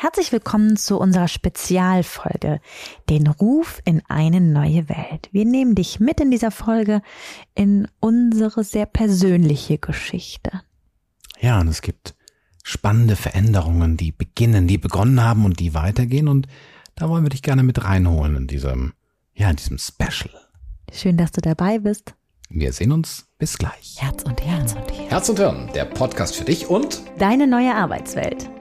Herzlich willkommen zu unserer Spezialfolge, den Ruf in eine neue Welt. Wir nehmen dich mit in dieser Folge in unsere sehr persönliche Geschichte. Ja, und es gibt spannende Veränderungen, die beginnen, die begonnen haben und die weitergehen und da wollen wir dich gerne mit reinholen in diesem, ja, in diesem Special. Schön, dass du dabei bist. Wir sehen uns bis gleich. Herz und Herz und Hirn. Herz und Hirn, der Podcast für dich und Deine neue Arbeitswelt.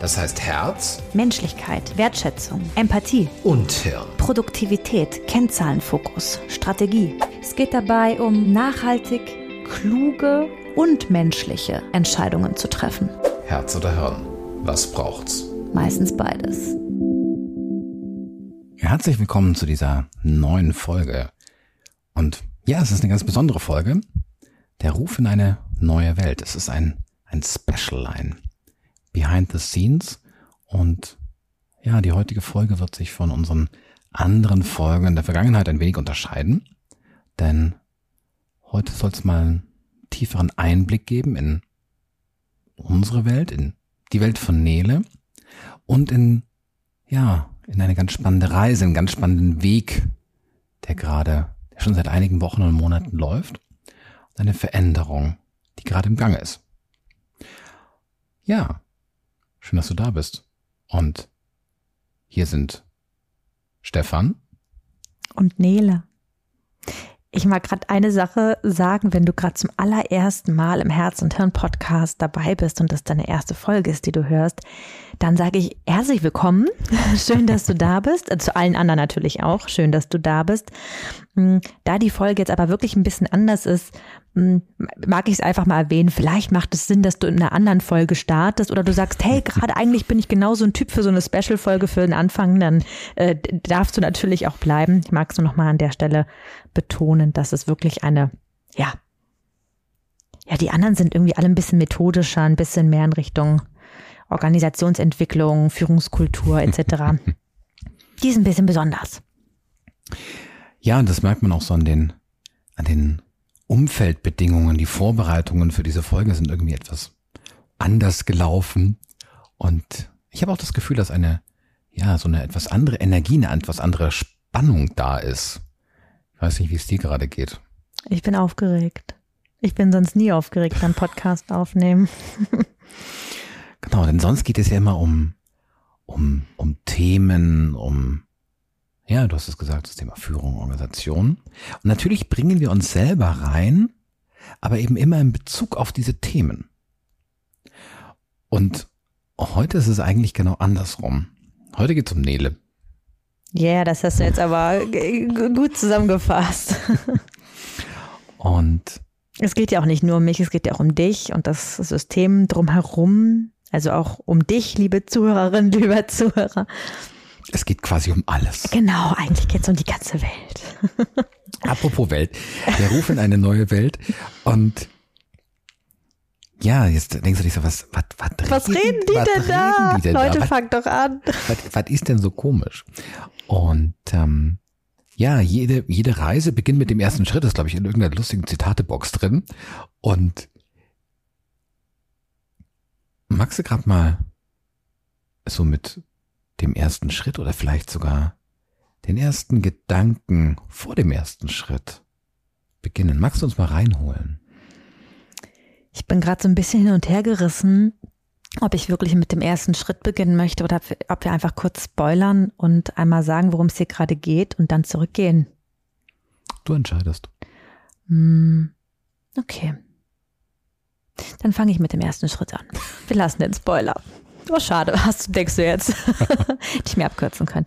Das heißt Herz Menschlichkeit, Wertschätzung, Empathie, und Hirn. Produktivität, Kennzahlenfokus, Strategie. Es geht dabei um nachhaltig, kluge und menschliche Entscheidungen zu treffen. Herz oder Hirn? Was braucht's? Meistens beides. Herzlich willkommen zu dieser neuen Folge. Und ja, es ist eine ganz besondere Folge. Der Ruf in eine neue Welt. Es ist ein, ein Special, ein Behind the Scenes. Und ja, die heutige Folge wird sich von unseren anderen Folgen in der Vergangenheit ein wenig unterscheiden. Denn heute soll es mal einen tieferen Einblick geben in unsere Welt, in die Welt von Nele und in, ja, in eine ganz spannende Reise, einen ganz spannenden Weg, der gerade, der schon seit einigen Wochen und Monaten läuft. Und eine Veränderung, die gerade im Gange ist. Ja, schön, dass du da bist. Und hier sind Stefan. Und Nele. Ich mag gerade eine Sache sagen, wenn du gerade zum allerersten Mal im Herz und Hirn Podcast dabei bist und das deine erste Folge ist, die du hörst, dann sage ich herzlich willkommen. Schön, dass du da bist. Äh, Zu allen anderen natürlich auch. Schön, dass du da bist. Mm, Da die Folge jetzt aber wirklich ein bisschen anders ist, mag ich es einfach mal erwähnen. Vielleicht macht es Sinn, dass du in einer anderen Folge startest oder du sagst, hey, gerade eigentlich bin ich genau so ein Typ für so eine Special-Folge für den Anfang. Dann äh, darfst du natürlich auch bleiben. Ich mag es nur noch mal an der Stelle betonen, dass es wirklich eine, ja, ja, die anderen sind irgendwie alle ein bisschen methodischer, ein bisschen mehr in Richtung Organisationsentwicklung, Führungskultur etc. die sind ein bisschen besonders. Ja, und das merkt man auch so an den, an den Umfeldbedingungen. Die Vorbereitungen für diese Folge sind irgendwie etwas anders gelaufen. Und ich habe auch das Gefühl, dass eine, ja, so eine etwas andere Energie, eine etwas andere Spannung da ist. Ich weiß nicht, wie es dir gerade geht. Ich bin aufgeregt. Ich bin sonst nie aufgeregt beim Podcast aufnehmen. Genau, denn sonst geht es ja immer um, um, um Themen, um, ja, du hast es gesagt, das Thema Führung, Organisation. Und natürlich bringen wir uns selber rein, aber eben immer in Bezug auf diese Themen. Und heute ist es eigentlich genau andersrum. Heute geht es um Nele. Ja, yeah, das hast du jetzt aber gut zusammengefasst. Und Es geht ja auch nicht nur um mich, es geht ja auch um dich und das System drumherum. Also auch um dich, liebe Zuhörerin, lieber Zuhörer. Es geht quasi um alles. Genau, eigentlich geht es um die ganze Welt. Apropos Welt, der Ruf in eine neue Welt. Und ja, jetzt denkst du dich so, was, was, was, Was reden die was denn da? reden die denn Leute, da? Fangt doch an. was, was ist denn so komisch? Und ähm, ja, jede, jede Reise beginnt mit dem ersten Schritt, das ist, glaube ich, in irgendeiner lustigen Zitatebox drin. Und magst du gerade mal so mit dem ersten Schritt oder vielleicht sogar den ersten Gedanken vor dem ersten Schritt beginnen? Magst du uns mal reinholen? Ich bin gerade so ein bisschen hin und her gerissen, ob ich wirklich mit dem ersten Schritt beginnen möchte oder ob wir einfach kurz spoilern und einmal sagen, worum es hier gerade geht und dann zurückgehen. Du entscheidest. Hm, okay. Dann fange ich mit dem ersten Schritt an. Wir lassen den Spoiler. Oh, schade, hast, denkst du jetzt. Ich mir abkürzen können.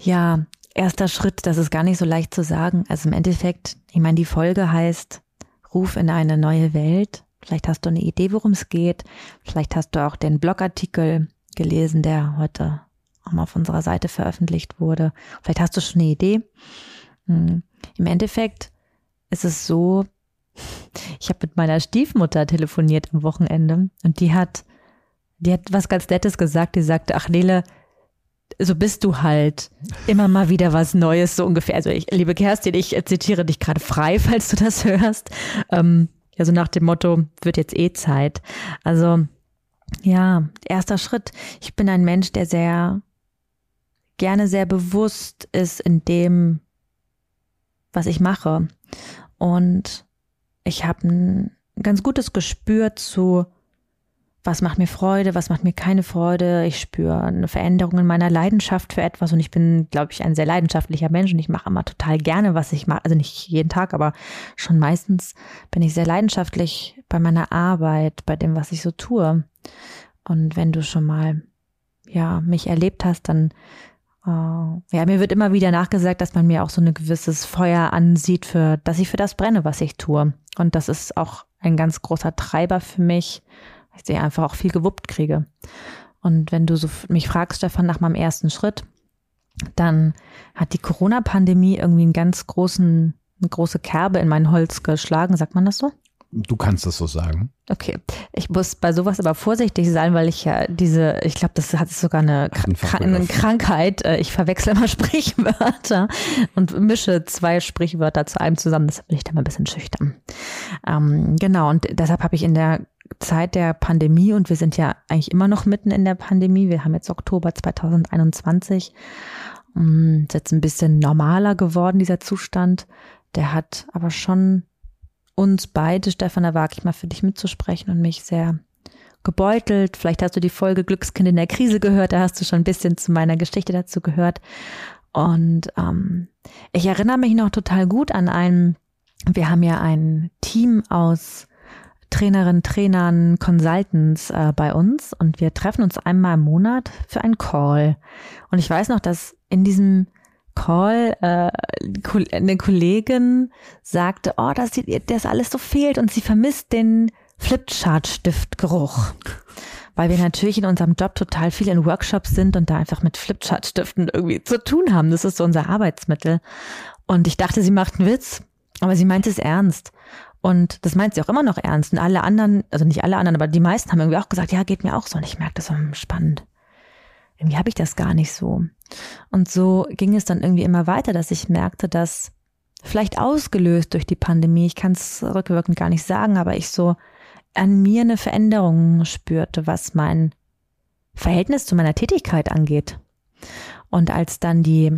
Ja, erster Schritt, das ist gar nicht so leicht zu sagen. Also im Endeffekt, ich meine, die Folge heißt Ruf in eine neue Welt. Vielleicht hast du eine Idee, worum es geht. Vielleicht hast du auch den Blogartikel gelesen, der heute auch mal auf unserer Seite veröffentlicht wurde. Vielleicht hast du schon eine Idee. Hm. Im Endeffekt ist es so, ich habe mit meiner Stiefmutter telefoniert am Wochenende und die hat, die hat was ganz Nettes gesagt. Die sagte, ach Nele, so bist du halt. Immer mal wieder was Neues, so ungefähr. Also ich, liebe Kerstin, ich zitiere dich gerade frei, falls du das hörst. Ähm, also nach dem Motto, wird jetzt eh Zeit. Also ja, erster Schritt. Ich bin ein Mensch, der sehr gerne sehr bewusst ist in dem, was ich mache. Und ich habe ein ganz gutes Gespür zu, was macht mir Freude, was macht mir keine Freude. Ich spüre eine Veränderung in meiner Leidenschaft für etwas und ich bin, glaube ich, ein sehr leidenschaftlicher Mensch und ich mache immer total gerne, was ich mache. Also nicht jeden Tag, aber schon meistens bin ich sehr leidenschaftlich bei meiner Arbeit, bei dem, was ich so tue. Und wenn du schon mal, ja, mich erlebt hast, dann äh, ja, mir wird immer wieder nachgesagt, dass man mir auch so ein gewisses Feuer ansieht, für, dass ich für das brenne, was ich tue. Und das ist auch ein ganz großer Treiber für mich, ich sehe einfach auch viel gewuppt kriege. Und wenn du so mich fragst, Stefan, nach meinem ersten Schritt, dann hat die Corona-Pandemie irgendwie einen ganz großen, eine große Kerbe in mein Holz geschlagen, sagt man das so? Du kannst das so sagen. Okay. Ich muss bei sowas aber vorsichtig sein, weil ich ja diese, ich glaube, das hat sogar eine, Kr eine Krankheit. Äh, ich verwechsel immer Sprichwörter und mische zwei Sprichwörter zu einem zusammen. Deshalb bin ich da mal ein bisschen schüchtern. Ähm, genau, und deshalb habe ich in der Zeit der Pandemie und wir sind ja eigentlich immer noch mitten in der Pandemie. Wir haben jetzt Oktober 2021. Mm, ist jetzt ein bisschen normaler geworden, dieser Zustand. Der hat aber schon uns beide, Stefan, da wage ich mal für dich mitzusprechen und mich sehr gebeutelt. Vielleicht hast du die Folge Glückskind in der Krise gehört, da hast du schon ein bisschen zu meiner Geschichte dazu gehört. Und ähm, ich erinnere mich noch total gut an einen, wir haben ja ein Team aus Trainerinnen, Trainern, Consultants äh, bei uns und wir treffen uns einmal im Monat für einen Call. Und ich weiß noch, dass in diesem Call äh, eine Kollegin sagte, oh, sie, das alles so fehlt und sie vermisst den Flipchart-Stiftgeruch. Weil wir natürlich in unserem Job total viel in Workshops sind und da einfach mit Flipchart-Stiften irgendwie zu tun haben. Das ist so unser Arbeitsmittel. Und ich dachte, sie macht einen Witz, aber sie meinte es ernst. Und das meint sie auch immer noch ernst. Und alle anderen, also nicht alle anderen, aber die meisten haben irgendwie auch gesagt, ja, geht mir auch so. Und ich merke das so spannend irgendwie habe ich das gar nicht so. Und so ging es dann irgendwie immer weiter, dass ich merkte, dass vielleicht ausgelöst durch die Pandemie, ich kann es rückwirkend gar nicht sagen, aber ich so an mir eine Veränderung spürte, was mein Verhältnis zu meiner Tätigkeit angeht. Und als dann die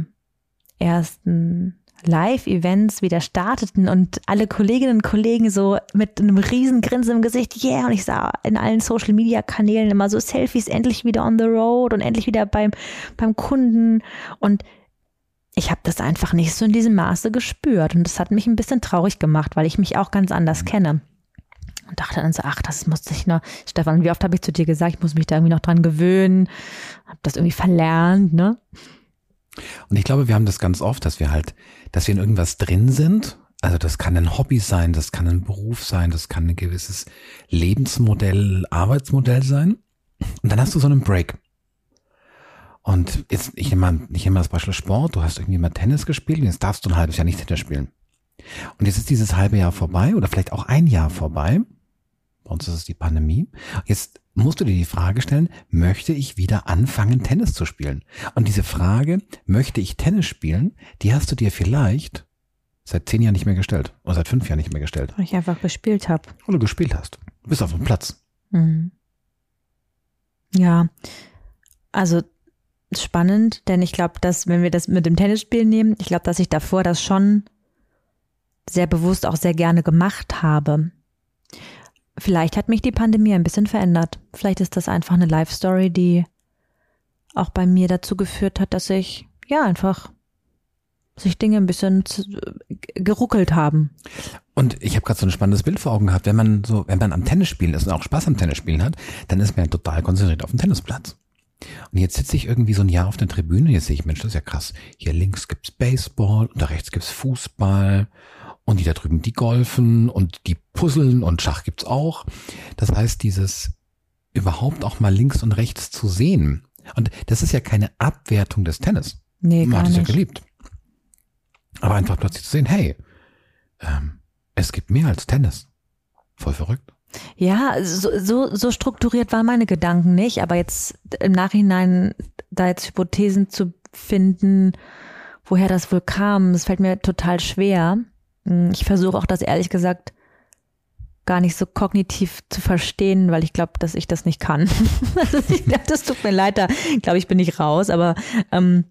ersten Live-Events wieder starteten und alle Kolleginnen und Kollegen so mit einem riesen Grinsen im Gesicht, yeah, und ich sah in allen Social-Media-Kanälen immer so Selfies, endlich wieder on the road und endlich wieder beim, beim Kunden und ich habe das einfach nicht so in diesem Maße gespürt und das hat mich ein bisschen traurig gemacht, weil ich mich auch ganz anders kenne. Und dachte dann so, ach, das muss ich noch, Stefan, wie oft habe ich zu dir gesagt, ich muss mich da irgendwie noch dran gewöhnen, habe das irgendwie verlernt, ne? Und ich glaube, wir haben das ganz oft, dass wir halt, dass wir in irgendwas drin sind. Also das kann ein Hobby sein, das kann ein Beruf sein, das kann ein gewisses Lebensmodell, Arbeitsmodell sein. Und dann hast du so einen Break. Und jetzt, ich nehme mal, ich nehme mal das Beispiel Sport. Du hast irgendwie mal Tennis gespielt und jetzt darfst du ein halbes Jahr nicht Tennis spielen. Und jetzt ist dieses halbe Jahr vorbei oder vielleicht auch ein Jahr vorbei. Bei uns ist es die Pandemie. Jetzt musst du dir die Frage stellen, möchte ich wieder anfangen, Tennis zu spielen? Und diese Frage, möchte ich Tennis spielen, die hast du dir vielleicht seit zehn Jahren nicht mehr gestellt oder seit fünf Jahren nicht mehr gestellt. Weil ich einfach gespielt habe. Oder gespielt hast. Du bist auf dem Platz. Mhm. Ja, also spannend, denn ich glaube, dass wenn wir das mit dem Tennisspielen nehmen, ich glaube, dass ich davor das schon sehr bewusst auch sehr gerne gemacht habe. Vielleicht hat mich die Pandemie ein bisschen verändert. Vielleicht ist das einfach eine Life Story, die auch bei mir dazu geführt hat, dass ich ja einfach sich Dinge ein bisschen geruckelt haben. Und ich habe gerade so ein spannendes Bild vor Augen gehabt, wenn man so, wenn man am Tennisspielen ist und auch Spaß am Tennisspielen hat, dann ist man total konzentriert auf dem Tennisplatz. Und jetzt sitze ich irgendwie so ein Jahr auf der Tribüne, jetzt sehe ich, Mensch, das ist ja krass. Hier links gibt's Baseball und da rechts gibt's Fußball und die da drüben, die golfen und die puzzeln und Schach gibt's auch. Das heißt, dieses überhaupt auch mal links und rechts zu sehen. Und das ist ja keine Abwertung des Tennis. Nee, Man gar hat es ja geliebt. Aber einfach plötzlich zu sehen, hey, ähm, es gibt mehr als Tennis. Voll verrückt. Ja, so, so, so strukturiert waren meine Gedanken nicht, aber jetzt im Nachhinein da jetzt Hypothesen zu finden, woher das wohl kam, das fällt mir total schwer. Hm, ich versuche auch das ehrlich gesagt gar nicht so kognitiv zu verstehen, weil ich glaube, dass ich das nicht kann. das tut mir leid, da glaube ich bin ich raus, aber ähm,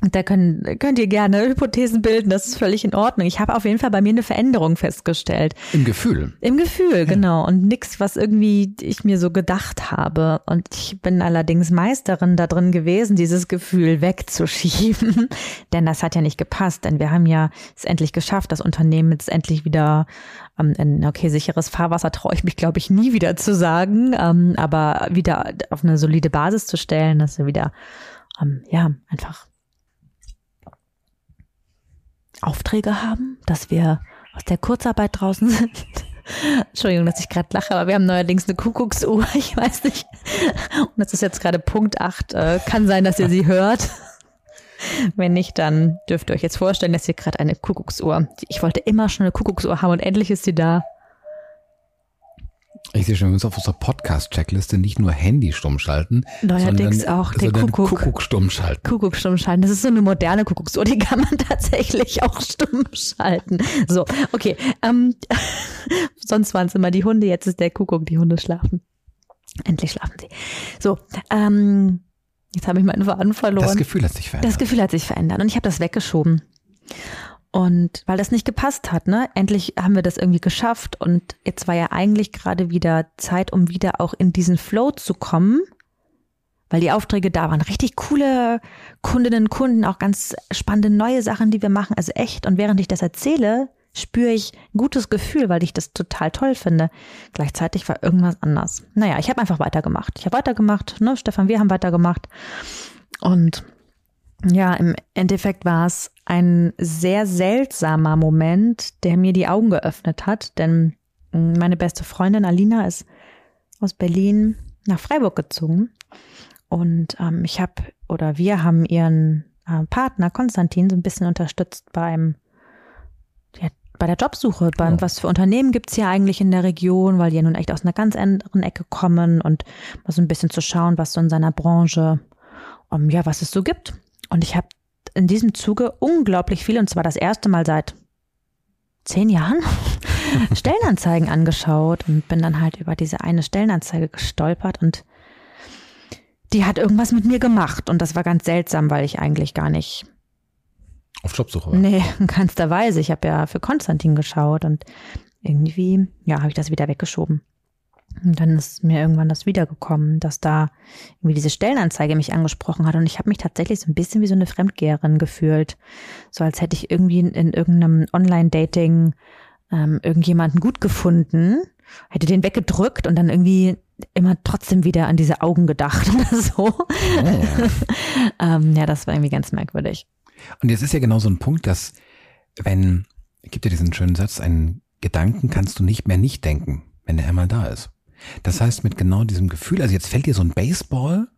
da können, könnt ihr gerne Hypothesen bilden, das ist völlig in Ordnung. Ich habe auf jeden Fall bei mir eine Veränderung festgestellt. Im Gefühl. Im Gefühl, ja. genau. Und nichts, was irgendwie ich mir so gedacht habe. Und ich bin allerdings Meisterin da drin gewesen, dieses Gefühl wegzuschieben. denn das hat ja nicht gepasst, denn wir haben ja es endlich geschafft, das Unternehmen jetzt endlich wieder ähm, in, okay, sicheres Fahrwasser traue ich mich, glaube ich, nie wieder zu sagen, ähm, aber wieder auf eine solide Basis zu stellen, dass wir wieder, ähm, ja, einfach Aufträge haben, dass wir aus der Kurzarbeit draußen sind. Entschuldigung, dass ich gerade lache, aber wir haben neuerdings eine Kuckucksuhr. Ich weiß nicht. Und das ist jetzt gerade Punkt 8. Äh, kann sein, dass ihr sie hört. Wenn nicht, dann dürft ihr euch jetzt vorstellen, dass ihr gerade eine Kuckucksuhr. Ich wollte immer schon eine Kuckucksuhr haben und endlich ist sie da. Ich sehe schon, wir müssen auf unserer Podcast-Checkliste nicht nur Handy stumm schalten, Neuerdings sondern, auch den Kuckuck. Kuckuck stumm schalten. Kuckuck stumm schalten. Das ist so eine moderne Kuckucksuhr, die kann man tatsächlich auch stumm schalten. So, okay. Ähm, sonst waren es immer die Hunde, jetzt ist der Kuckuck, die Hunde schlafen. Endlich schlafen sie. So, ähm, jetzt habe ich meinen Faden verloren. Das Gefühl hat sich verändert. Das Gefühl hat sich verändert und ich habe das weggeschoben. Und weil das nicht gepasst hat, ne, endlich haben wir das irgendwie geschafft und jetzt war ja eigentlich gerade wieder Zeit, um wieder auch in diesen Flow zu kommen, weil die Aufträge da waren. Richtig coole Kundinnen und Kunden, auch ganz spannende neue Sachen, die wir machen, also echt. Und während ich das erzähle, spüre ich ein gutes Gefühl, weil ich das total toll finde. Gleichzeitig war irgendwas anders. Naja, ich habe einfach weitergemacht. Ich habe weitergemacht, ne, Stefan, wir haben weitergemacht. Und ja, im Endeffekt war es ein sehr seltsamer Moment, der mir die Augen geöffnet hat, denn hm, meine beste Freundin Alina ist aus Berlin nach Freiburg gezogen und ähm, ich habe oder wir haben ihren äh, Partner Konstantin so ein bisschen unterstützt beim ja, bei der Jobsuche, beim, ja. was für Unternehmen gibt's hier eigentlich in der Region, weil die ja nun echt aus einer ganz anderen Ecke kommen und mal so ein bisschen zu schauen, was so in seiner Branche, um, ja, was es so gibt. Und ich habe in diesem Zuge unglaublich viel, und zwar das erste Mal seit zehn Jahren, Stellenanzeigen angeschaut und bin dann halt über diese eine Stellenanzeige gestolpert und die hat irgendwas mit mir gemacht und das war ganz seltsam, weil ich eigentlich gar nicht auf Jobsuche war. Nee, in keinster Weise. Ich habe ja für Konstantin geschaut und irgendwie, ja, habe ich das wieder weggeschoben. Und dann ist mir irgendwann das wiedergekommen, dass da irgendwie diese Stellenanzeige mich angesprochen hat. Und ich habe mich tatsächlich so ein bisschen wie so eine Fremdgeherin gefühlt. So als hätte ich irgendwie in, in irgendeinem Online-Dating ähm, irgendjemanden gut gefunden, hätte den weggedrückt und dann irgendwie immer trotzdem wieder an diese Augen gedacht oder so. Oh. ähm, ja, das war irgendwie ganz merkwürdig. Und jetzt ist ja genau so ein Punkt, dass wenn, gibt ja diesen schönen Satz, einen Gedanken kannst du nicht mehr nicht denken, wenn er einmal da ist. Das heißt, mit genau diesem Gefühl, also jetzt fällt dir so ein Baseball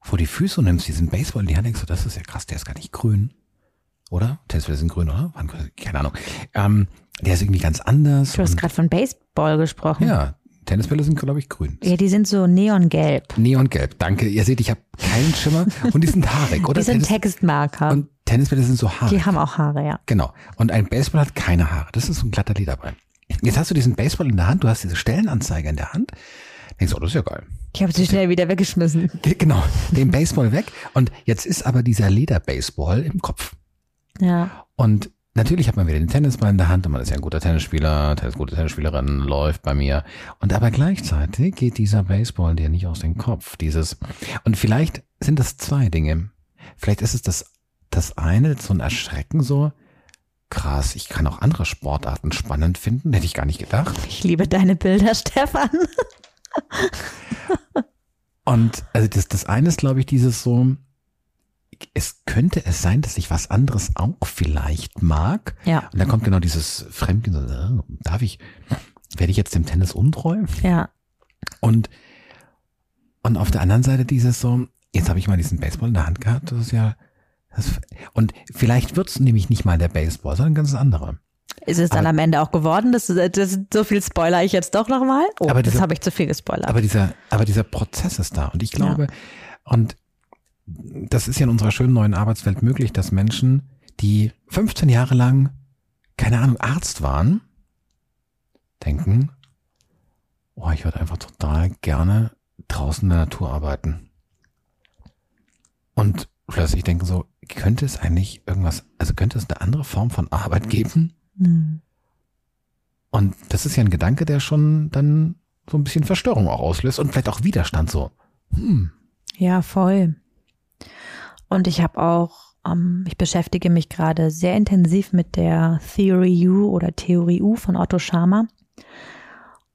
vor die Füße und nimmst diesen Baseball in die Hand denkst du, das ist ja krass, der ist gar nicht grün. Oder? Tennisbälle sind grün, oder? Keine Ahnung. Ähm, der ist irgendwie ganz anders. Du hast gerade von Baseball gesprochen. Ja, Tennisbälle sind, glaube ich, grün. Ja, die sind so neongelb. Neongelb, danke. Ihr seht, ich habe keinen Schimmer. Und die sind haarig, oder? Die sind Tennis Textmarker. Und Tennisbälle sind so haarig. Die haben auch Haare, ja. Genau. Und ein Baseball hat keine Haare. Das ist so ein glatter Lederball. Jetzt hast du diesen Baseball in der Hand, du hast diese Stellenanzeige in der Hand. Denkst oh, das ist ja geil. Ich habe sie schnell wieder weggeschmissen. Genau, den Baseball weg. Und jetzt ist aber dieser Lederbaseball im Kopf. Ja. Und natürlich hat man wieder den Tennisball in der Hand und man ist ja ein guter Tennisspieler, Tennis, gute Tennisspielerin, läuft bei mir. Und aber gleichzeitig geht dieser Baseball dir nicht aus dem Kopf. Dieses, und vielleicht sind das zwei Dinge. Vielleicht ist es das, das eine, so ein Erschrecken so, krass, ich kann auch andere Sportarten spannend finden, hätte ich gar nicht gedacht. Ich liebe deine Bilder, Stefan. Und also das, das eine ist, glaube ich, dieses so, es könnte es sein, dass ich was anderes auch vielleicht mag. Ja. Und dann kommt genau dieses Fremdgehen, so, äh, darf ich, werde ich jetzt dem Tennis untreu? Ja. Und, und auf der anderen Seite dieses so, jetzt habe ich mal diesen Baseball in der Hand gehabt, das ist ja, das, und vielleicht wird's nämlich nicht mal der Baseball, sondern ein ganz anderer. Ist es dann Aber- am Ende auch geworden? Das, das, so viel spoiler ich jetzt doch nochmal? Oh, Aber das dieser- habe ich zu viel gespoilert. Aber dieser, aber dieser Prozess ist da. Und ich glaube, und das ist ja in unserer schönen neuen Arbeitswelt möglich, dass Menschen, die 15 Jahre lang, keine Ahnung, Arzt waren, denken, oh, ich würde einfach total gerne draußen in der Natur arbeiten. Und plötzlich denken so, könnte es eigentlich irgendwas, also könnte es eine andere Form von Arbeit geben? Hm. Und das ist ja ein Gedanke, der schon dann so ein bisschen Verstörung auch auslöst und vielleicht auch Widerstand so. Hm, Ja, voll. Und ich habe auch, ähm, ich beschäftige mich gerade sehr intensiv mit der Theory U oder Theorie U von Otto Schama.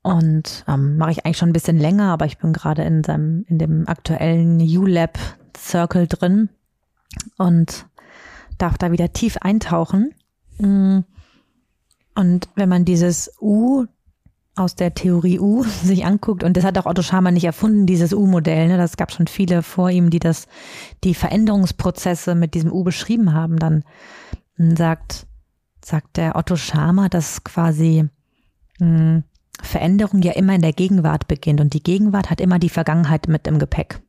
Und ähm, mache ich eigentlich schon ein bisschen länger, aber ich bin gerade in seinem, in dem aktuellen U-Lab Circle drin und darf da wieder tief eintauchen. Mm. Und wenn man dieses U aus der Theorie U sich anguckt, und das hat auch Otto Schama nicht erfunden, dieses U-Modell, ne? das gab schon viele vor ihm, die das, die Veränderungsprozesse mit diesem U beschrieben haben, dann sagt, sagt der Otto Schama, dass quasi mh, Veränderung ja immer in der Gegenwart beginnt und die Gegenwart hat immer die Vergangenheit mit im Gepäck.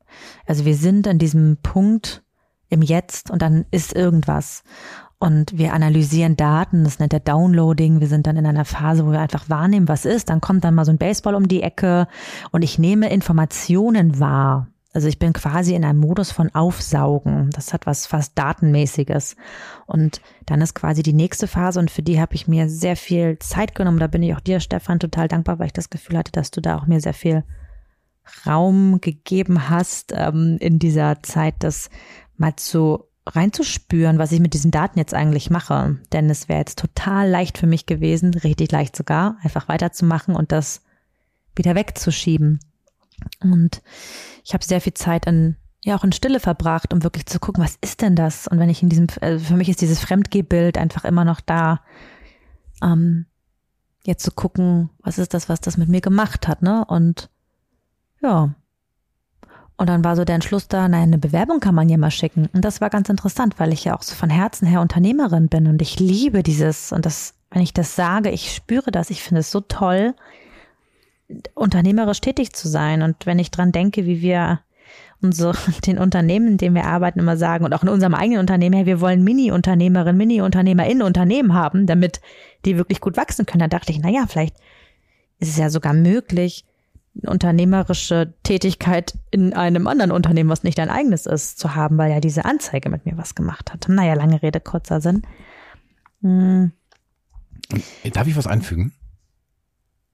Also wir sind an diesem Punkt im Jetzt und dann ist irgendwas. Und wir analysieren Daten, das nennt er Downloading. Wir sind dann in einer Phase, wo wir einfach wahrnehmen, was ist. Dann kommt dann mal so ein Baseball um die Ecke und ich nehme Informationen wahr. Also ich bin quasi in einem Modus von Aufsaugen. Das hat was fast Datenmäßiges. Und dann ist quasi die nächste Phase und für die habe ich mir sehr viel Zeit genommen. Da bin ich auch dir, Stefan, total dankbar, weil ich das Gefühl hatte, dass du da auch mir sehr viel Raum gegeben hast, ähm, in dieser Zeit das mal zu reinzuspüren, was ich mit diesen Daten jetzt eigentlich mache. Denn es wäre jetzt total leicht für mich gewesen, richtig leicht sogar, einfach weiterzumachen und das wieder wegzuschieben. Und ich habe sehr viel Zeit in, ja, auch in Stille verbracht, um wirklich zu gucken, was ist denn das? Und wenn ich in diesem, also für mich ist dieses Fremdgehbild einfach immer noch da, ähm, jetzt zu gucken, was ist das, was das mit mir gemacht hat, ne? Und ja. Und dann war so der Entschluss da, naja, eine Bewerbung kann man ja mal schicken. Und das war ganz interessant, weil ich ja auch so von Herzen her Unternehmerin bin und ich liebe dieses, und das, wenn ich das sage, ich spüre das, ich finde es so toll, unternehmerisch tätig zu sein. Und wenn ich dran denke, wie wir unsere, den Unternehmen, in denen wir arbeiten, immer sagen und auch in unserem eigenen Unternehmen, hey, wir wollen Mini-Unternehmerinnen, Mini-Unternehmer in Unternehmen haben, damit die wirklich gut wachsen können. Da dachte ich, na ja, vielleicht ist es ja sogar möglich, unternehmerische Tätigkeit in einem anderen Unternehmen, was nicht dein eigenes ist, zu haben, weil ja diese Anzeige mit mir was gemacht hat. Naja, lange Rede, kurzer Sinn. Hm, Darf ich was einfügen?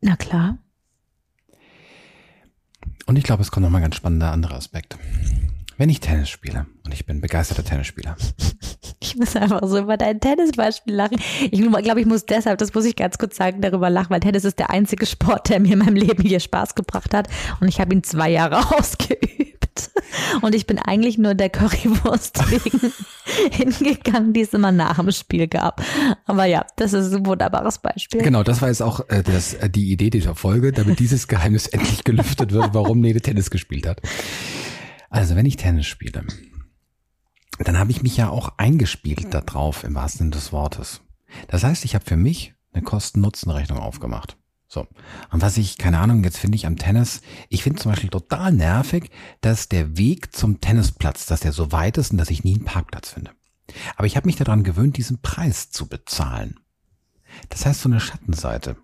na klar. Und ich glaube, es kommt noch mal ein ganz spannender anderer Aspekt. Wenn ich Tennis spiele, und ich bin begeisterter Tennisspieler, Ich muss einfach so über dein Tennisbeispiel lachen. Ich glaube, ich muss deshalb, das muss ich ganz kurz sagen, darüber lachen, weil Tennis ist der einzige Sport, der mir in meinem Leben hier Spaß gebracht hat. Und ich habe ihn zwei Jahre ausgeübt. Und ich bin eigentlich nur der Currywurst wegen hingegangen, die es immer nach dem Spiel gab. Aber ja, das ist ein wunderbares Beispiel. Genau, das war jetzt auch äh, das, äh, die Idee dieser Folge, damit dieses Geheimnis endlich gelüftet wird, warum Nede Tennis gespielt hat. Also, wenn ich Tennis spiele, dann habe ich mich ja auch eingespielt da drauf, im wahrsten Sinne des Wortes. Das heißt, ich habe für mich eine Kosten-Nutzen-Rechnung aufgemacht. So. Und was ich, keine Ahnung, jetzt finde ich am Tennis, ich finde zum Beispiel total nervig, dass der Weg zum Tennisplatz, dass der so weit ist und dass ich nie einen Parkplatz finde. Aber ich habe mich daran gewöhnt, diesen Preis zu bezahlen. Das heißt so eine Schattenseite.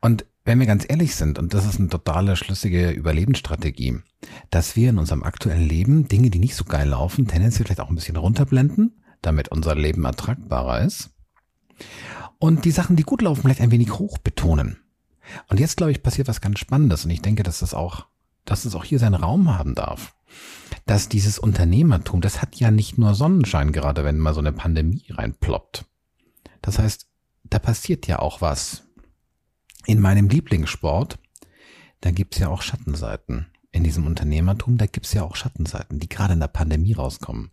Und wenn wir ganz ehrlich sind, und das ist eine totale schlüssige Überlebensstrategie, dass wir in unserem aktuellen Leben Dinge, die nicht so geil laufen, tendenziell vielleicht auch ein bisschen runterblenden, damit unser Leben ertragbarer ist. Und die Sachen, die gut laufen, vielleicht ein wenig hoch betonen. Und jetzt, glaube ich, passiert was ganz Spannendes. Und ich denke, dass das auch, dass es auch hier seinen Raum haben darf. Dass dieses Unternehmertum, das hat ja nicht nur Sonnenschein, gerade wenn mal so eine Pandemie reinploppt. Das heißt, da passiert ja auch was. In meinem Lieblingssport, da gibt's ja auch Schattenseiten. In diesem Unternehmertum, da gibt's ja auch Schattenseiten, die gerade in der Pandemie rauskommen.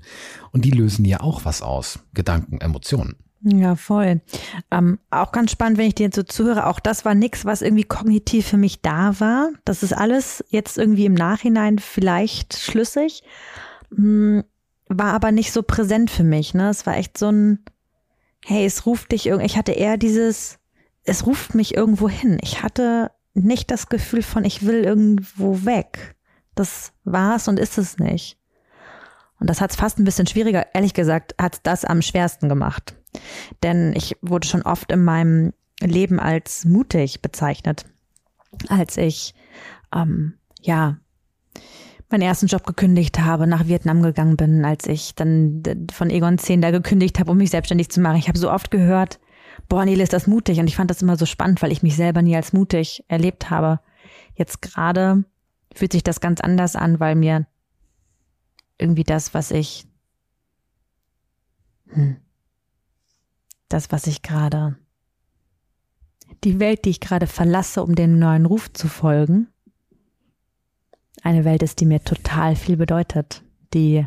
Und die lösen ja auch was aus. Gedanken, Emotionen. Ja, voll. Ähm, auch ganz spannend, wenn ich dir jetzt so zuhöre. Auch das war nix, was irgendwie kognitiv für mich da war. Das ist alles jetzt irgendwie im Nachhinein vielleicht schlüssig, hm, war aber nicht so präsent für mich. Ne? Es war echt so ein, hey, es ruft dich irgendwie, ich hatte eher dieses, es ruft mich irgendwo hin. Ich hatte nicht das Gefühl von, ich will irgendwo weg. Das war's und ist es nicht. Und das hat es fast ein bisschen schwieriger, ehrlich gesagt, hat das am schwersten gemacht. Denn ich wurde schon oft in meinem Leben als mutig bezeichnet, als ich ähm, ja meinen ersten Job gekündigt habe, nach Vietnam gegangen bin, als ich dann von Egon 10 da gekündigt habe, um mich selbstständig zu machen. Ich habe so oft gehört, boah, Nele, ist das mutig. Und ich fand das immer so spannend, weil ich mich selber nie als mutig erlebt habe. Jetzt gerade fühlt sich das ganz anders an, weil mir irgendwie das, was ich, hm, das, was ich gerade, die Welt, die ich gerade verlasse, um dem neuen Ruf zu folgen, eine Welt ist, die mir total viel bedeutet, die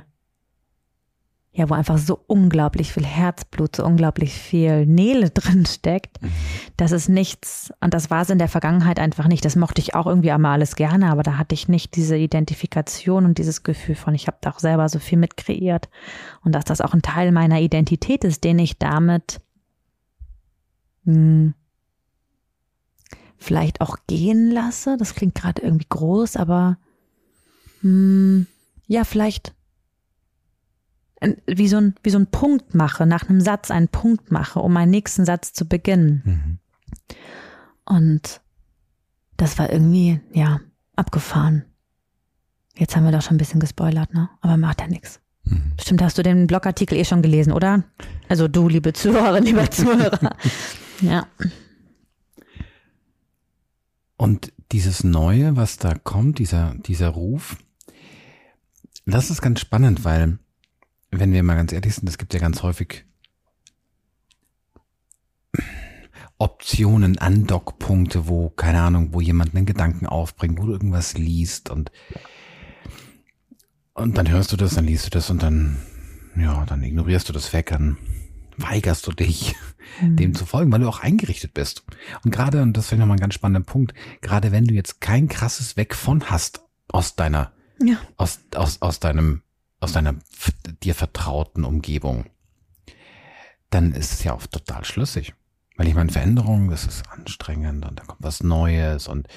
ja, wo einfach so unglaublich viel Herzblut, so unglaublich viel Nele drin steckt. Mhm. Das ist nichts, und das war es in der Vergangenheit einfach nicht. Das mochte ich auch irgendwie einmal alles gerne, aber da hatte ich nicht diese Identifikation und dieses Gefühl von, ich habe da auch selber so viel mit kreiert und dass das auch ein Teil meiner Identität ist, den ich damit mh, hm, vielleicht auch gehen lasse. Das klingt gerade irgendwie groß, aber mh, hm, ja, vielleicht wie so ein, wie so ein Punkt mache, nach einem Satz einen Punkt mache, um meinen nächsten Satz zu beginnen. Mhm. Und das war irgendwie, ja, abgefahren. Jetzt haben wir doch schon ein bisschen gespoilert, ne? Aber macht ja nichts. Mhm. Bestimmt hast du den Blogartikel eh schon gelesen, oder? Also du, liebe Zuhörerin, lieber Zuhörer. ja. Und dieses Neue, was da kommt, dieser, dieser Ruf, das ist ganz spannend, weil wenn wir mal ganz ehrlich sind, es gibt ja ganz häufig Optionen, Andockpunkte, wo, keine Ahnung, wo jemand einen Gedanken aufbringt, wo du irgendwas liest und, und dann hörst du das, dann liest du das und dann, ja, dann ignorierst du das weg, dann weigerst du dich, mhm. dem zu folgen, weil du auch eingerichtet bist. Und gerade, und das finde ich nochmal einen ganz spannenden Punkt, gerade wenn du jetzt kein krasses Weg von hast aus deiner, ja. aus, aus, aus deinem aus deiner dir vertrauten Umgebung, dann ist es ja auch total schlüssig. Weil ich meine, Veränderung, das ist anstrengend und da kommt was Neues und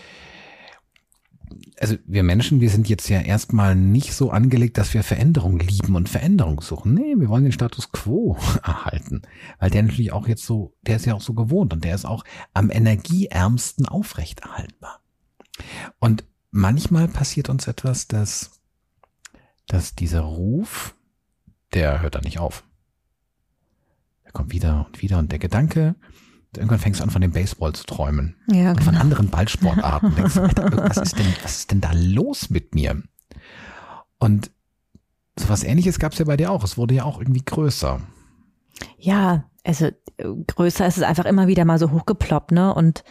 also wir Menschen, wir sind jetzt ja erstmal nicht so angelegt, dass wir Veränderung lieben und Veränderung suchen. Nee, wir wollen den Status quo erhalten. Weil der natürlich auch jetzt so, der ist ja auch so gewohnt und der ist auch am energieärmsten aufrechterhaltbar. Und manchmal passiert uns etwas, das dass dieser Ruf, der hört da nicht auf. Der kommt wieder und wieder und der Gedanke, irgendwann fängst du an, von dem Baseball zu träumen. Ja, und von genau. anderen Ballsportarten. denkst, Alter, was ist denn, was ist denn da los mit mir? Und sowas ähnliches gab es ja bei dir auch. Es wurde ja auch irgendwie größer. Ja, also größer ist es einfach immer wieder mal so hochgeploppt, ne? Und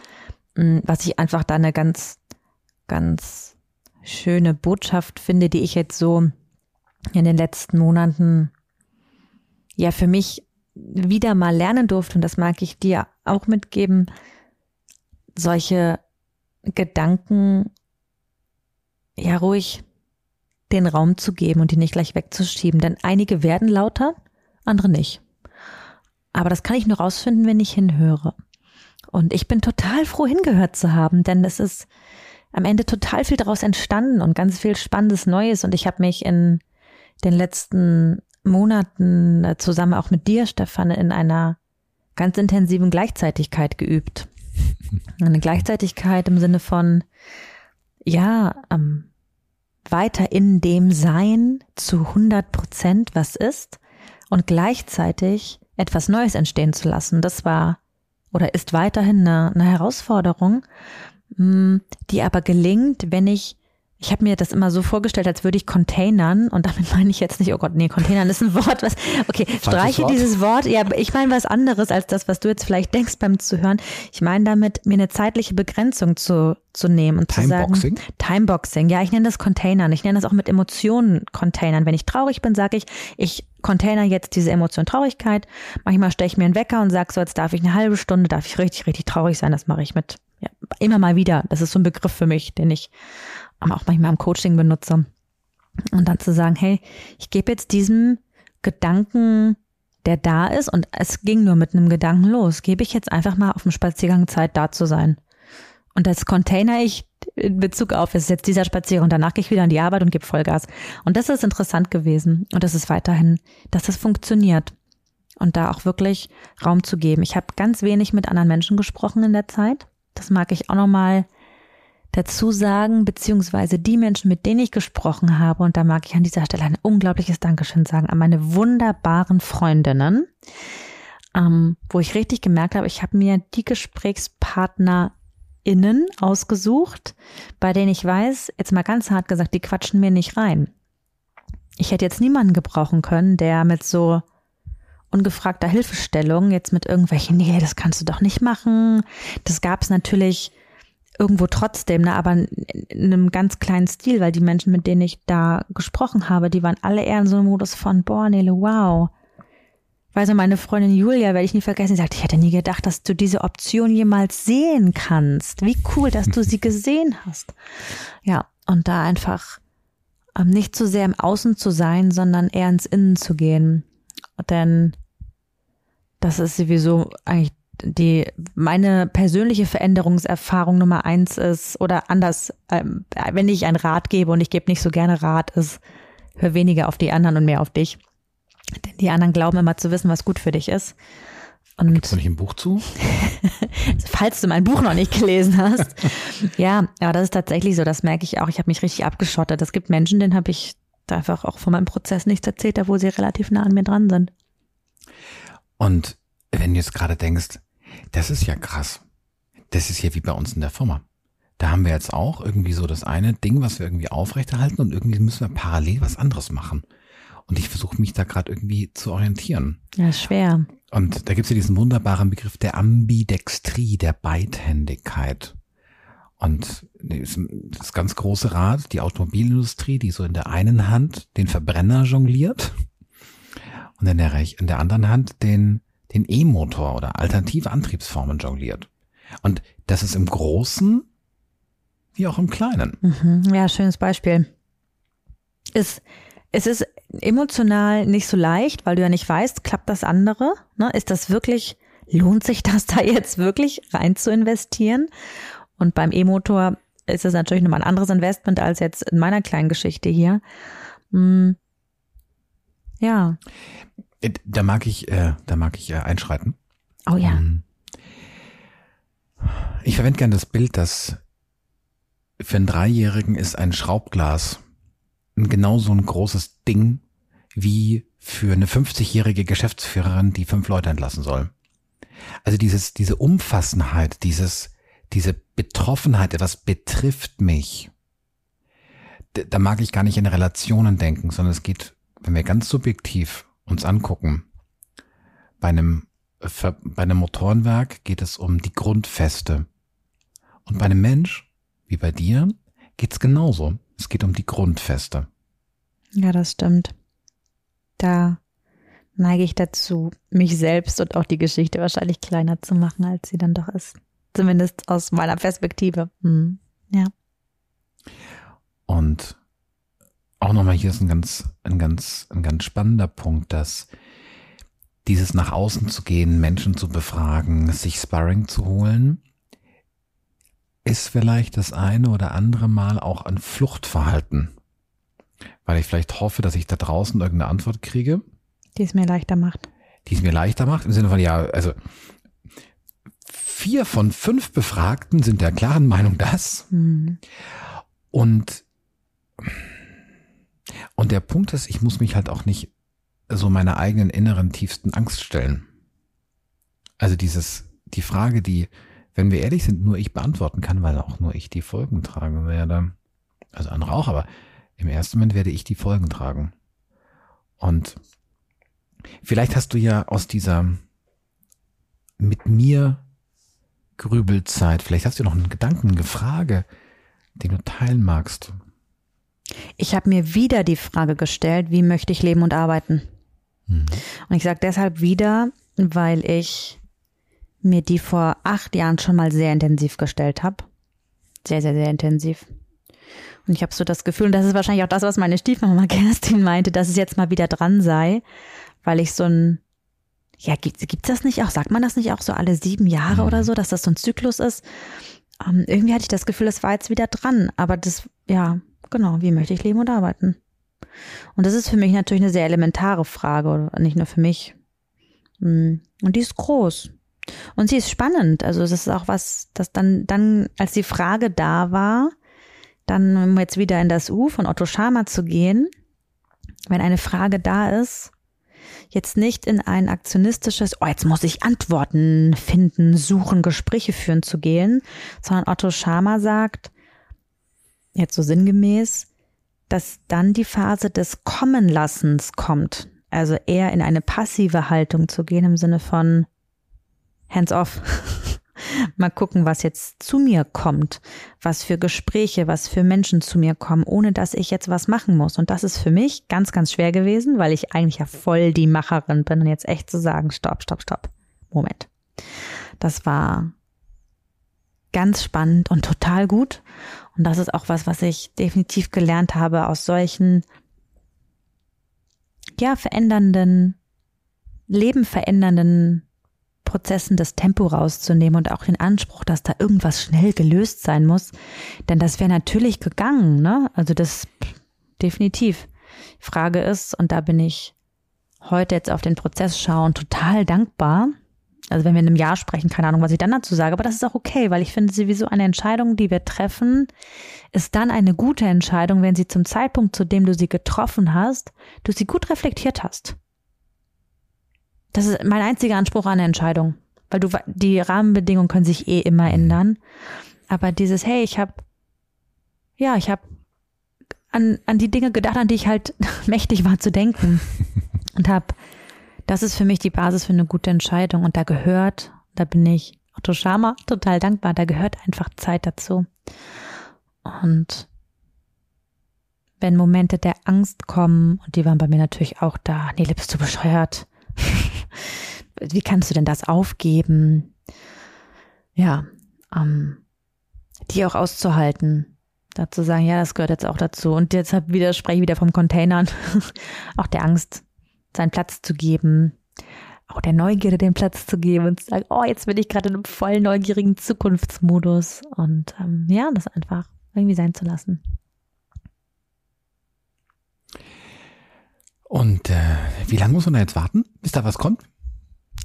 mh, mm, was ich einfach da eine ganz, ganz schöne Botschaft finde, die ich jetzt so in den letzten Monaten ja für mich wieder mal lernen durfte, und das mag ich dir auch mitgeben, solche Gedanken ja ruhig den Raum zu geben und die nicht gleich wegzuschieben. Denn einige werden lauter, andere nicht. Aber das kann ich nur rausfinden, wenn ich hinhöre. Und ich bin total froh, hingehört zu haben, denn es ist am Ende total viel daraus entstanden und ganz viel Spannendes Neues. Und ich habe mich in den letzten Monaten äh, zusammen auch mit dir, Stefan, in einer ganz intensiven Gleichzeitigkeit geübt. Eine Gleichzeitigkeit im Sinne von, ja, ähm, weiter in dem Sein zu 100 Prozent, was ist, und gleichzeitig etwas Neues entstehen zu lassen. Das war oder ist weiterhin eine, eine Herausforderung, hm, die aber gelingt, wenn ich ich habe mir das immer so vorgestellt, als würde ich Containern, und damit meine ich jetzt nicht, oh Gott, nee, Containern ist ein Wort, was, okay, streiche Wort. dieses Wort, ja, ich meine was anderes als das, was du jetzt vielleicht denkst beim Zuhören. Ich meine damit, mir eine zeitliche Begrenzung zu, zu nehmen und zu sagen. Timeboxing? Timeboxing, ja, ich nenne das Containern. Ich nenne das auch mit Emotionen Containern. Wenn ich traurig bin, sage ich, ich Container jetzt diese Emotion Traurigkeit. Manchmal stelle ich mir einen Wecker und sage so, jetzt darf ich eine halbe Stunde, darf ich richtig, richtig traurig sein. Das mache ich mit, ja, immer mal wieder. Das ist so ein Begriff für mich, den ich auch manchmal im Coaching benutze. Und dann zu sagen, hey, ich gebe jetzt diesem Gedanken der da ist und es ging nur mit einem Gedanken los. Gebe ich jetzt einfach mal auf dem Spaziergang Zeit, da zu sein. Und das container ich in Bezug auf, es ist jetzt dieser Spaziergang, danach gehe ich wieder an die Arbeit und gebe Vollgas. Und das ist interessant gewesen. Und das ist weiterhin, dass das funktioniert. Und da auch wirklich Raum zu geben. Ich habe ganz wenig mit anderen Menschen gesprochen in der Zeit. Das mag ich auch nochmal dazu sagen, beziehungsweise die Menschen, mit denen ich gesprochen habe, und da mag ich an dieser Stelle ein unglaubliches Dankeschön sagen an meine wunderbaren Freundinnen, ähm, wo ich richtig gemerkt habe, ich habe mir die GesprächspartnerInnen ausgesucht, bei denen ich weiß, jetzt mal ganz hart gesagt, die quatschen mir nicht rein. Ich hätte jetzt niemanden gebrauchen können, der mit so ungefragter Hilfestellung jetzt mit irgendwelchen, nee, das kannst du doch nicht machen. Das gab es natürlich irgendwo trotzdem, ne, aber in einem ganz kleinen Stil, weil die Menschen, mit denen ich da gesprochen habe, die waren alle eher in so einem Modus von, boah, Nele, wow. Weil so meine Freundin Julia, werde ich nie vergessen, die sagt, ich hätte nie gedacht, dass du diese Option jemals sehen kannst. Wie cool, dass du sie gesehen hast. Ja, und da einfach ähm, nicht zu sehr im Außen zu sein, sondern eher ins Innen zu gehen. Denn das ist sowieso eigentlich die meine persönliche Veränderungserfahrung Nummer eins ist oder anders, ähm, wenn ich einen Rat gebe und ich gebe nicht so gerne Rat, ist hör weniger auf die anderen und mehr auf dich. Denn die anderen glauben immer zu wissen, was gut für dich ist. Und Gibt's da nicht ein Buch zu? falls du mein Buch noch nicht gelesen hast. ja, aber das ist tatsächlich so, das merke ich auch. Ich habe mich richtig abgeschottet. Es gibt Menschen, denen habe ich einfach auch von meinem Prozess nichts erzählt, da wo sie relativ nah an mir dran sind. Und wenn du jetzt gerade denkst, das ist ja krass. Das ist ja wie bei uns in der Firma. Da haben wir jetzt auch irgendwie so das eine Ding, was wir irgendwie aufrechterhalten und irgendwie müssen wir parallel was anderes machen. Und ich versuche mich da gerade irgendwie zu orientieren. Ja, schwer. Und da gibt's ja diesen wunderbaren Begriff der Ambidextrie, der Beidhändigkeit. Und das ganz große Rad, die Automobilindustrie, die so in der einen Hand den Verbrenner jongliert und in der, in der anderen Hand den den E-Motor oder alternative Antriebsformen jongliert. Und das ist im Großen wie auch im Kleinen. Mhm. Ja, schönes Beispiel. Es, es ist emotional nicht so leicht, weil du ja nicht weißt, klappt das andere? Ne? Ist das wirklich, lohnt sich das da jetzt wirklich rein zu investieren? Und beim E-Motor ist es natürlich nochmal ein anderes Investment als jetzt in meiner kleinen Geschichte hier. Hm. Ja. Äh, da mag ich, äh, da mag ich äh, einschreiten. Oh ja. Ähm, ich verwende gerne das Bild, dass für einen Dreijährigen ist ein Schraubglas genauso ein großes Ding wie für eine 50-jährige Geschäftsführerin, die fünf Leute entlassen soll. Also dieses, diese Umfassenheit, dieses, diese Betroffenheit, etwas betrifft mich. Da mag ich gar nicht in Relationen denken, sondern es geht, wenn wir ganz subjektiv uns angucken. Bei einem, bei einem Motorenwerk geht es um die Grundfeste. Und bei einem Mensch, wie bei dir, geht es genauso. Es geht um die Grundfeste. Ja, das stimmt. Da neige ich dazu, mich selbst und auch die Geschichte wahrscheinlich kleiner zu machen, als sie dann doch ist. Zumindest aus meiner Perspektive. Hm. Ja. Und auch nochmal hier ist ein ganz, ein ganz, ein ganz spannender Punkt, dass dieses nach außen zu gehen, Menschen zu befragen, sich Sparring zu holen, ist vielleicht das eine oder andere Mal auch ein Fluchtverhalten. Weil ich vielleicht hoffe, dass ich da draußen irgendeine Antwort kriege. Die es mir leichter macht. Die es mir leichter macht, im Sinne von, ja, also vier von fünf Befragten sind der klaren Meinung das. Mhm. Und und der Punkt ist, ich muss mich halt auch nicht so meiner eigenen inneren tiefsten Angst stellen. Also dieses, die Frage, die, wenn wir ehrlich sind, nur ich beantworten kann, weil auch nur ich die Folgen tragen werde. Also andere auch, aber im ersten Moment werde ich die Folgen tragen. Und vielleicht hast du ja aus dieser mit mir Grübelzeit, vielleicht hast du noch einen Gedanken, eine Frage, den du teilen magst. Ich habe mir wieder die Frage gestellt, wie möchte ich leben und arbeiten? Mhm. Und ich sage deshalb wieder, weil ich mir die vor acht Jahren schon mal sehr intensiv gestellt habe. Sehr, sehr, sehr intensiv. Und ich habe so das Gefühl, und das ist wahrscheinlich auch das, was meine Stiefmama Kerstin meinte, dass es jetzt mal wieder dran sei, weil ich so ein ja, gibt es das nicht auch? Sagt man das nicht auch so alle sieben Jahre Mhm. oder so, dass das so ein Zyklus ist? Ähm, irgendwie hatte ich das Gefühl, es war jetzt wieder dran. Aber das, ja, genau, wie möchte ich leben und arbeiten? Und das ist für mich natürlich eine sehr elementare Frage, nicht nur für mich. Mm, Und die ist groß. Und sie ist spannend. Also es ist auch was, das dann, dann, als die Frage da war, dann um jetzt wieder in das U von Otto Schama zu gehen, wenn eine Frage da ist, jetzt nicht in ein aktionistisches, oh, jetzt muss ich Antworten finden, suchen, Gespräche führen zu gehen, sondern Otto Schama sagt, jetzt so sinngemäß, dass dann die Phase des Kommenlassens kommt. Also eher in eine passive Haltung zu gehen im Sinne von hands off. Mal gucken, was jetzt zu mir kommt, was für Gespräche, was für Menschen zu mir kommen, ohne dass ich jetzt was machen muss. Und das ist für mich ganz, ganz schwer gewesen, weil ich eigentlich ja voll die Macherin bin und jetzt echt zu sagen, stopp, stopp, stopp. Moment. Das war ganz spannend und total gut. Und das ist auch was, was ich definitiv gelernt habe aus solchen, ja, verändernden, Leben verändernden Prozessen das Tempo rauszunehmen und auch den Anspruch, dass da irgendwas schnell gelöst sein muss. Denn das wäre natürlich gegangen, ne? Also das definitiv. Frage ist, und da bin ich heute jetzt auf den Prozess schauen, total dankbar. Also wenn wir in einem Jahr sprechen, keine Ahnung, was ich dann dazu sage, aber das ist auch okay, weil ich finde sowieso eine Entscheidung, die wir treffen, ist dann eine gute Entscheidung, wenn sie zum Zeitpunkt, zu dem du sie getroffen hast, du sie gut reflektiert hast. Das ist mein einziger Anspruch an eine Entscheidung, weil du die Rahmenbedingungen können sich eh immer ändern, aber dieses hey, ich habe ja, ich habe an, an die Dinge gedacht, an die ich halt mächtig war zu denken und habe das ist für mich die Basis für eine gute Entscheidung und da gehört, da bin ich Otto Schama total dankbar, da gehört einfach Zeit dazu. Und wenn Momente der Angst kommen, und die waren bei mir natürlich auch da, Nele, bist du bescheuert? Wie kannst du denn das aufgeben? Ja, ähm, die auch auszuhalten, dazu sagen, ja, das gehört jetzt auch dazu. Und deshalb wieder spreche ich wieder vom Containern, auch der Angst, seinen Platz zu geben, auch der Neugierde den Platz zu geben und zu sagen, oh, jetzt bin ich gerade in einem voll neugierigen Zukunftsmodus und ähm, ja, das einfach irgendwie sein zu lassen. Und äh, wie lange muss man da jetzt warten, bis da was kommt?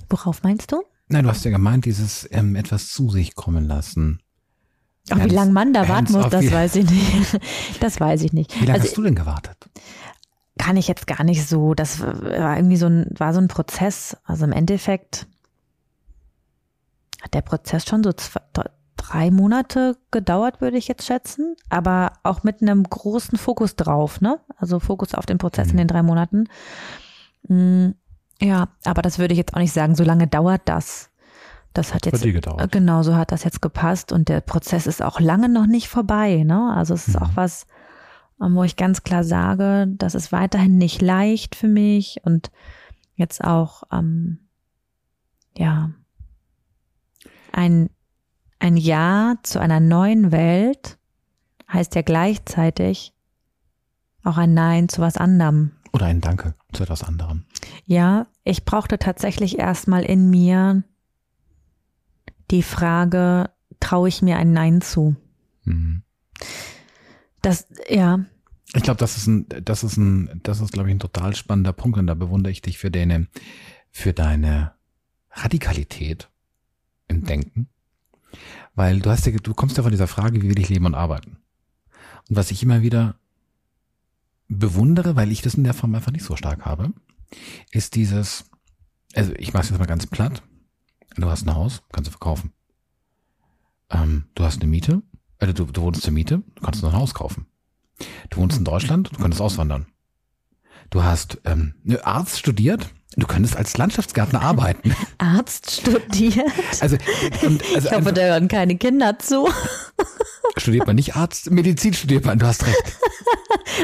Worauf meinst du? Nein, du hast ja gemeint, dieses ähm, etwas zu sich kommen lassen. Auch wie Hands- lange man da warten muss, das wie- weiß ich nicht. Das weiß ich nicht. Wie lange Also hast du denn gewartet? Kann ich jetzt gar nicht so. Das war irgendwie so ein, war so ein Prozess. Also im Endeffekt hat der Prozess schon so zwei, drei Monate gedauert, würde ich jetzt schätzen. Aber auch mit einem großen Fokus drauf, ne? Also Fokus auf den Prozess in Mhm. den drei Monaten. Mm, Ja, aber das würde ich jetzt auch nicht sagen. So lange dauert das. Das hat jetzt. Genau, so hat das jetzt gepasst und der Prozess ist auch lange noch nicht vorbei. Ne? Also es ist Mhm. auch was, wo ich ganz klar sage, das ist weiterhin nicht leicht für mich und jetzt auch, ähm, ja, ein, ein Ja zu einer neuen Welt heißt ja gleichzeitig auch ein Nein zu was anderem. Oder ein Danke zu etwas anderem. Ja, ich brauchte tatsächlich erstmal in mir die Frage, traue ich mir ein Nein zu? Mhm. Das, ja, Ich glaube, das ist ein, das ist ein, das ist, glaube ich, ein total spannender Punkt und da bewundere ich dich für deine, für deine Radikalität im Denken. Weil du hast ja, du kommst ja von dieser Frage, wie will ich leben und arbeiten? Und was ich immer wieder bewundere, weil ich das in der Form einfach nicht so stark habe, ist dieses, also ich mache es jetzt mal ganz platt. Du hast ein Haus, kannst du verkaufen. Ähm, du hast eine Miete, also du, du wohnst zur Miete, du kannst noch ein Haus kaufen. Du wohnst in Deutschland, du könntest auswandern. Du hast ähm, ne, Arzt studiert, du könntest als Landschaftsgärtner arbeiten. Arzt studiert. Also, und, also Ich hoffe, da hören keine Kinder zu. studiert man nicht Arzt, Medizin studiert man, du hast recht.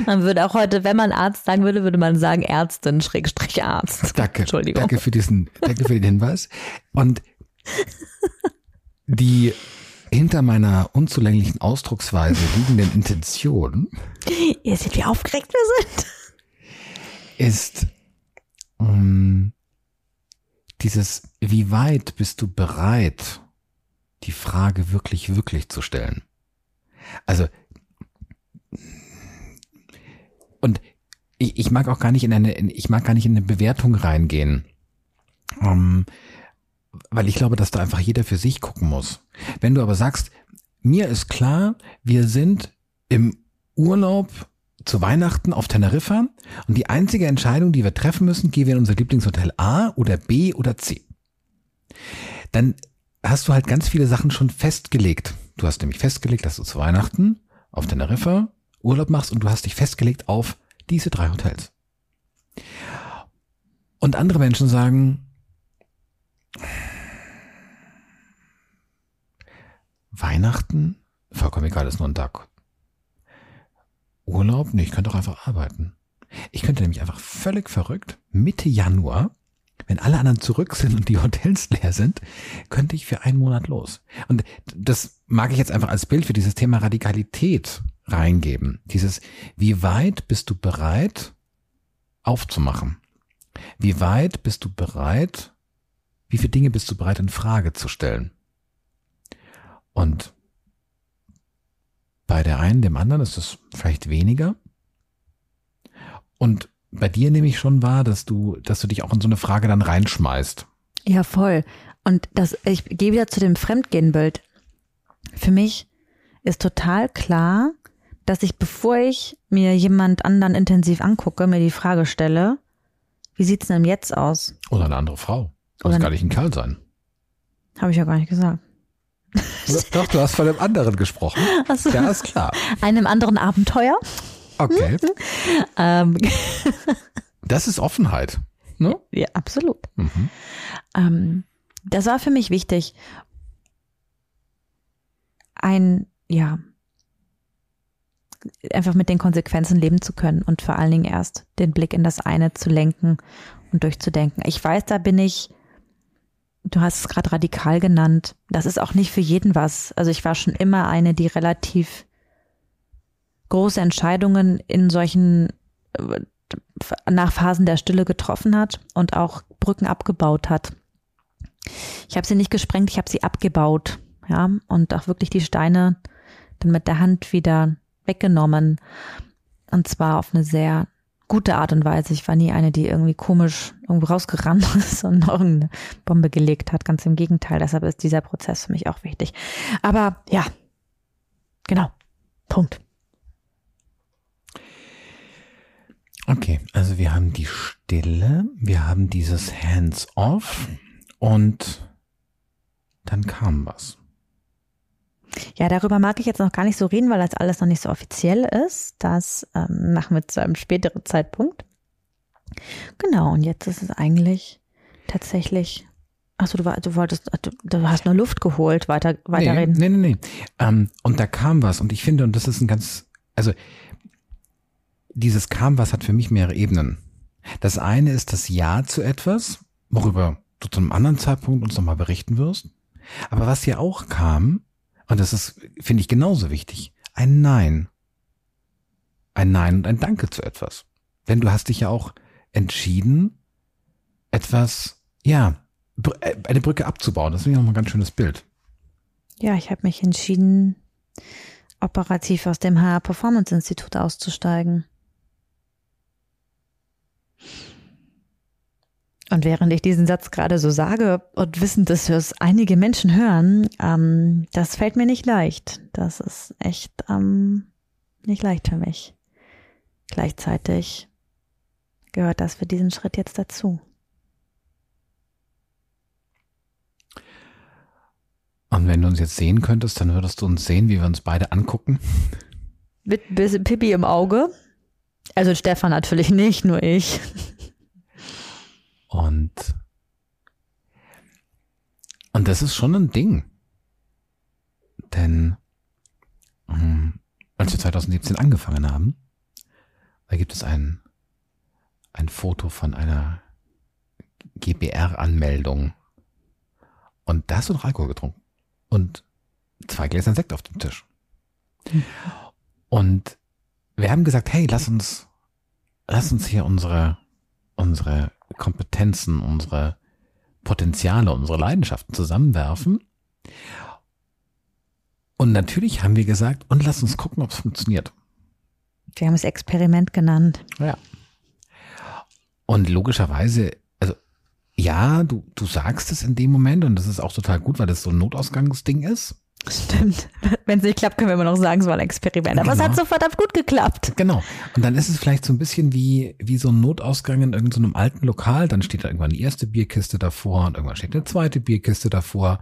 Man würde auch heute, wenn man Arzt sagen würde, würde man sagen Ärztin, Schrägstrich Arzt. Danke. Entschuldigung. Danke für diesen, danke für den Hinweis. Und die hinter meiner unzulänglichen Ausdrucksweise liegenden Intention Ihr seht, wie aufgeregt wir sind. ist, ähm, dieses, wie weit bist du bereit, die Frage wirklich, wirklich zu stellen? Also, und ich, ich mag auch gar nicht in eine, ich mag gar nicht in eine Bewertung reingehen. Um, ähm, weil ich glaube, dass da einfach jeder für sich gucken muss. Wenn du aber sagst, mir ist klar, wir sind im Urlaub zu Weihnachten auf Teneriffa und die einzige Entscheidung, die wir treffen müssen, gehen wir in unser Lieblingshotel A oder B oder C. Dann hast du halt ganz viele Sachen schon festgelegt. Du hast nämlich festgelegt, dass du zu Weihnachten auf Teneriffa Urlaub machst und du hast dich festgelegt auf diese drei Hotels. Und andere Menschen sagen, Weihnachten? Vollkommen egal, ist nur ein Tag. Urlaub? Nee, ich könnte doch einfach arbeiten. Ich könnte nämlich einfach völlig verrückt Mitte Januar, wenn alle anderen zurück sind und die Hotels leer sind, könnte ich für einen Monat los. Und das mag ich jetzt einfach als Bild für dieses Thema Radikalität reingeben. Dieses, wie weit bist du bereit aufzumachen? Wie weit bist du bereit, wie viele Dinge bist du bereit in Frage zu stellen? Und bei der einen, dem anderen ist es vielleicht weniger. Und bei dir nehme ich schon wahr, dass du, dass du dich auch in so eine Frage dann reinschmeißt. Ja, voll. Und das, ich gehe wieder zu dem Fremdgehenbild. Für mich ist total klar, dass ich, bevor ich mir jemand anderen intensiv angucke, mir die Frage stelle, wie sieht's denn jetzt aus? Oder eine andere Frau. Muss gar nicht ein Kerl sein. Habe ich ja gar nicht gesagt. Doch, du hast von einem anderen gesprochen. So. Ja, ist klar. Einem anderen Abenteuer. Okay. ähm. Das ist Offenheit. Ne? Ja, absolut. Mhm. Ähm, das war für mich wichtig. Ein, ja, einfach mit den Konsequenzen leben zu können und vor allen Dingen erst den Blick in das eine zu lenken und durchzudenken. Ich weiß, da bin ich du hast es gerade radikal genannt. Das ist auch nicht für jeden was. Also ich war schon immer eine, die relativ große Entscheidungen in solchen äh, nach Phasen der Stille getroffen hat und auch Brücken abgebaut hat. Ich habe sie nicht gesprengt, ich habe sie abgebaut, ja, und auch wirklich die Steine dann mit der Hand wieder weggenommen. Und zwar auf eine sehr gute Art und Weise. Ich war nie eine, die irgendwie komisch irgendwo rausgerannt ist und noch eine Bombe gelegt hat. Ganz im Gegenteil. Deshalb ist dieser Prozess für mich auch wichtig. Aber ja, genau. Punkt. Okay, also wir haben die Stille, wir haben dieses Hands-off und dann kam was. Ja, darüber mag ich jetzt noch gar nicht so reden, weil das alles noch nicht so offiziell ist. Das ähm, machen wir zu einem späteren Zeitpunkt. Genau, und jetzt ist es eigentlich tatsächlich. Achso, du, du wolltest, du, du hast nur Luft geholt, weiter, weiterreden. Nee, nee, nee. nee. Ähm, und da kam was, und ich finde, und das ist ein ganz, also dieses kam was hat für mich mehrere Ebenen. Das eine ist das Ja zu etwas, worüber du zu einem anderen Zeitpunkt uns nochmal berichten wirst. Aber was hier auch kam, und das ist, finde ich, genauso wichtig. Ein Nein. Ein Nein und ein Danke zu etwas. Denn du hast dich ja auch entschieden, etwas, ja, äh, eine Brücke abzubauen. Das ist nochmal ein ganz schönes Bild. Ja, ich habe mich entschieden, operativ aus dem HR Performance Institut auszusteigen. Und während ich diesen Satz gerade so sage und wissend, dass es einige Menschen hören, ähm, das fällt mir nicht leicht. Das ist echt ähm, nicht leicht für mich. Gleichzeitig gehört das für diesen Schritt jetzt dazu. Und wenn du uns jetzt sehen könntest, dann würdest du uns sehen, wie wir uns beide angucken. Mit bisschen Pipi im Auge. Also Stefan natürlich nicht, nur ich. Und, und das ist schon ein Ding. Denn ähm, als wir 2017 angefangen haben, da gibt es ein, ein Foto von einer GBR-Anmeldung. Und da hast du noch Alkohol getrunken. Und zwei Gläser Sekt auf dem Tisch. Und wir haben gesagt, hey, lass uns, lass uns hier unsere, unsere Kompetenzen, unsere Potenziale, unsere Leidenschaften zusammenwerfen. Und natürlich haben wir gesagt, und lass uns gucken, ob es funktioniert. Wir haben es Experiment genannt. Ja. Und logischerweise, also ja, du, du sagst es in dem Moment und das ist auch total gut, weil das so ein Notausgangsding ist. Stimmt. Wenn es nicht klappt, können wir immer noch sagen, es war ein Experiment. Aber genau. es hat genau. so verdammt gut geklappt. Genau. Und dann ist es vielleicht so ein bisschen wie, wie so ein Notausgang in irgendeinem alten Lokal. Dann steht da irgendwann die erste Bierkiste davor und irgendwann steht eine zweite Bierkiste davor.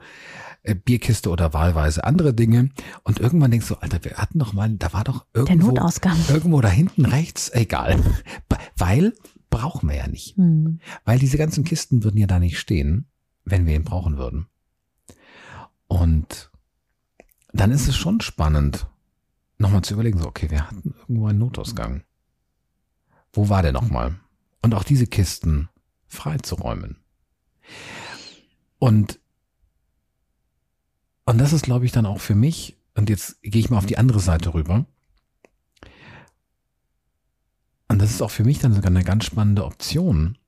Äh, Bierkiste oder wahlweise andere Dinge. Und irgendwann denkst du, Alter, wir hatten doch mal, da war doch irgendwo, Der Notausgang. irgendwo da hinten rechts, egal. Weil brauchen wir ja nicht. Hm. Weil diese ganzen Kisten würden ja da nicht stehen, wenn wir ihn brauchen würden. Und dann ist es schon spannend, nochmal zu überlegen, so, okay, wir hatten irgendwo einen Notausgang. Wo war der nochmal? Und auch diese Kisten freizuräumen. Und, und das ist, glaube ich, dann auch für mich, und jetzt gehe ich mal auf die andere Seite rüber. Und das ist auch für mich dann sogar eine ganz spannende Option,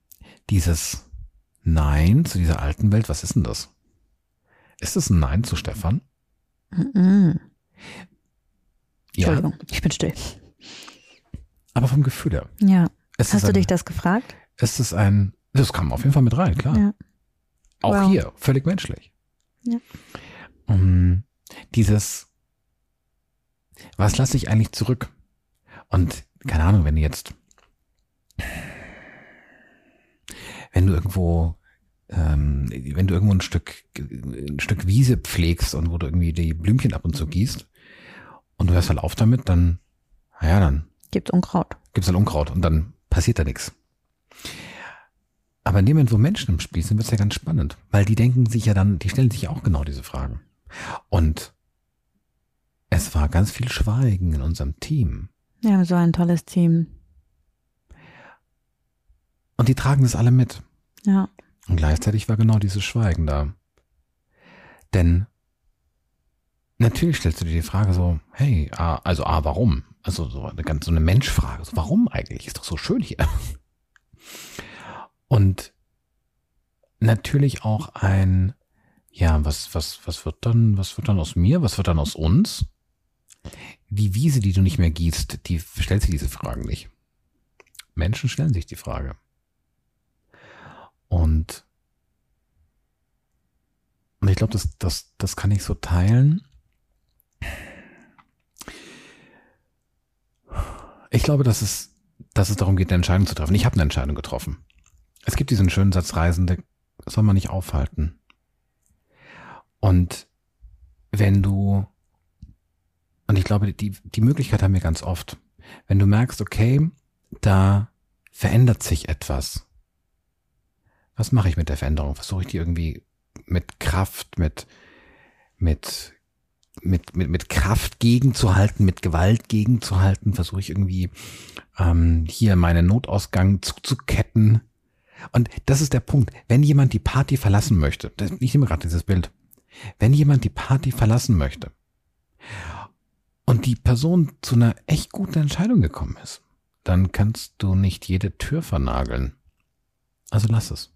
dieses Nein zu dieser alten Welt. Was ist denn das? Ist es ein Nein zu Stefan? Mhm. Entschuldigung, ja. ich bin still. Aber vom Gefühl her. Ja. Ist Hast du ein, dich das gefragt? Ist es ein, das kam auf jeden Fall mit rein, klar. Ja. Auch wow. hier, völlig menschlich. Ja. Um, dieses, was lasse ich eigentlich zurück? Und keine Ahnung, wenn du jetzt, wenn du irgendwo ähm, wenn du irgendwo ein Stück, ein Stück Wiese pflegst und wo du irgendwie die Blümchen ab und zu gießt und du hörst halt auf damit, dann, naja, dann. Gibt's Unkraut. Gibt's halt Unkraut und dann passiert da nichts. Aber in dem Moment, wo Menschen im Spiel sind, wird's ja ganz spannend, weil die denken sich ja dann, die stellen sich ja auch genau diese Fragen. Und es war ganz viel Schweigen in unserem Team. Ja, so ein tolles Team. Und die tragen das alle mit. Ja. Und gleichzeitig war genau dieses Schweigen da. Denn natürlich stellst du dir die Frage so, hey, ah, also A, ah, warum? Also so eine ganz so eine Menschfrage. So, warum eigentlich? Ist doch so schön hier. Und natürlich auch ein, ja, was, was, was wird dann, was wird dann aus mir? Was wird dann aus uns? Die Wiese, die du nicht mehr gießt, die stellt sich diese Fragen nicht. Menschen stellen sich die Frage. Und, und ich glaube, das, das, das kann ich so teilen. Ich glaube, dass es, dass es darum geht, eine Entscheidung zu treffen. Ich habe eine Entscheidung getroffen. Es gibt diesen schönen Satz, Reisende soll man nicht aufhalten. Und wenn du, und ich glaube, die, die Möglichkeit haben wir ganz oft, wenn du merkst, okay, da verändert sich etwas, was mache ich mit der Veränderung? Versuche ich die irgendwie mit Kraft, mit, mit, mit, mit, mit Kraft gegenzuhalten, mit Gewalt gegenzuhalten? Versuche ich irgendwie ähm, hier meinen Notausgang zuzuketten? Und das ist der Punkt. Wenn jemand die Party verlassen möchte, das, ich nehme gerade dieses Bild, wenn jemand die Party verlassen möchte und die Person zu einer echt guten Entscheidung gekommen ist, dann kannst du nicht jede Tür vernageln. Also lass es.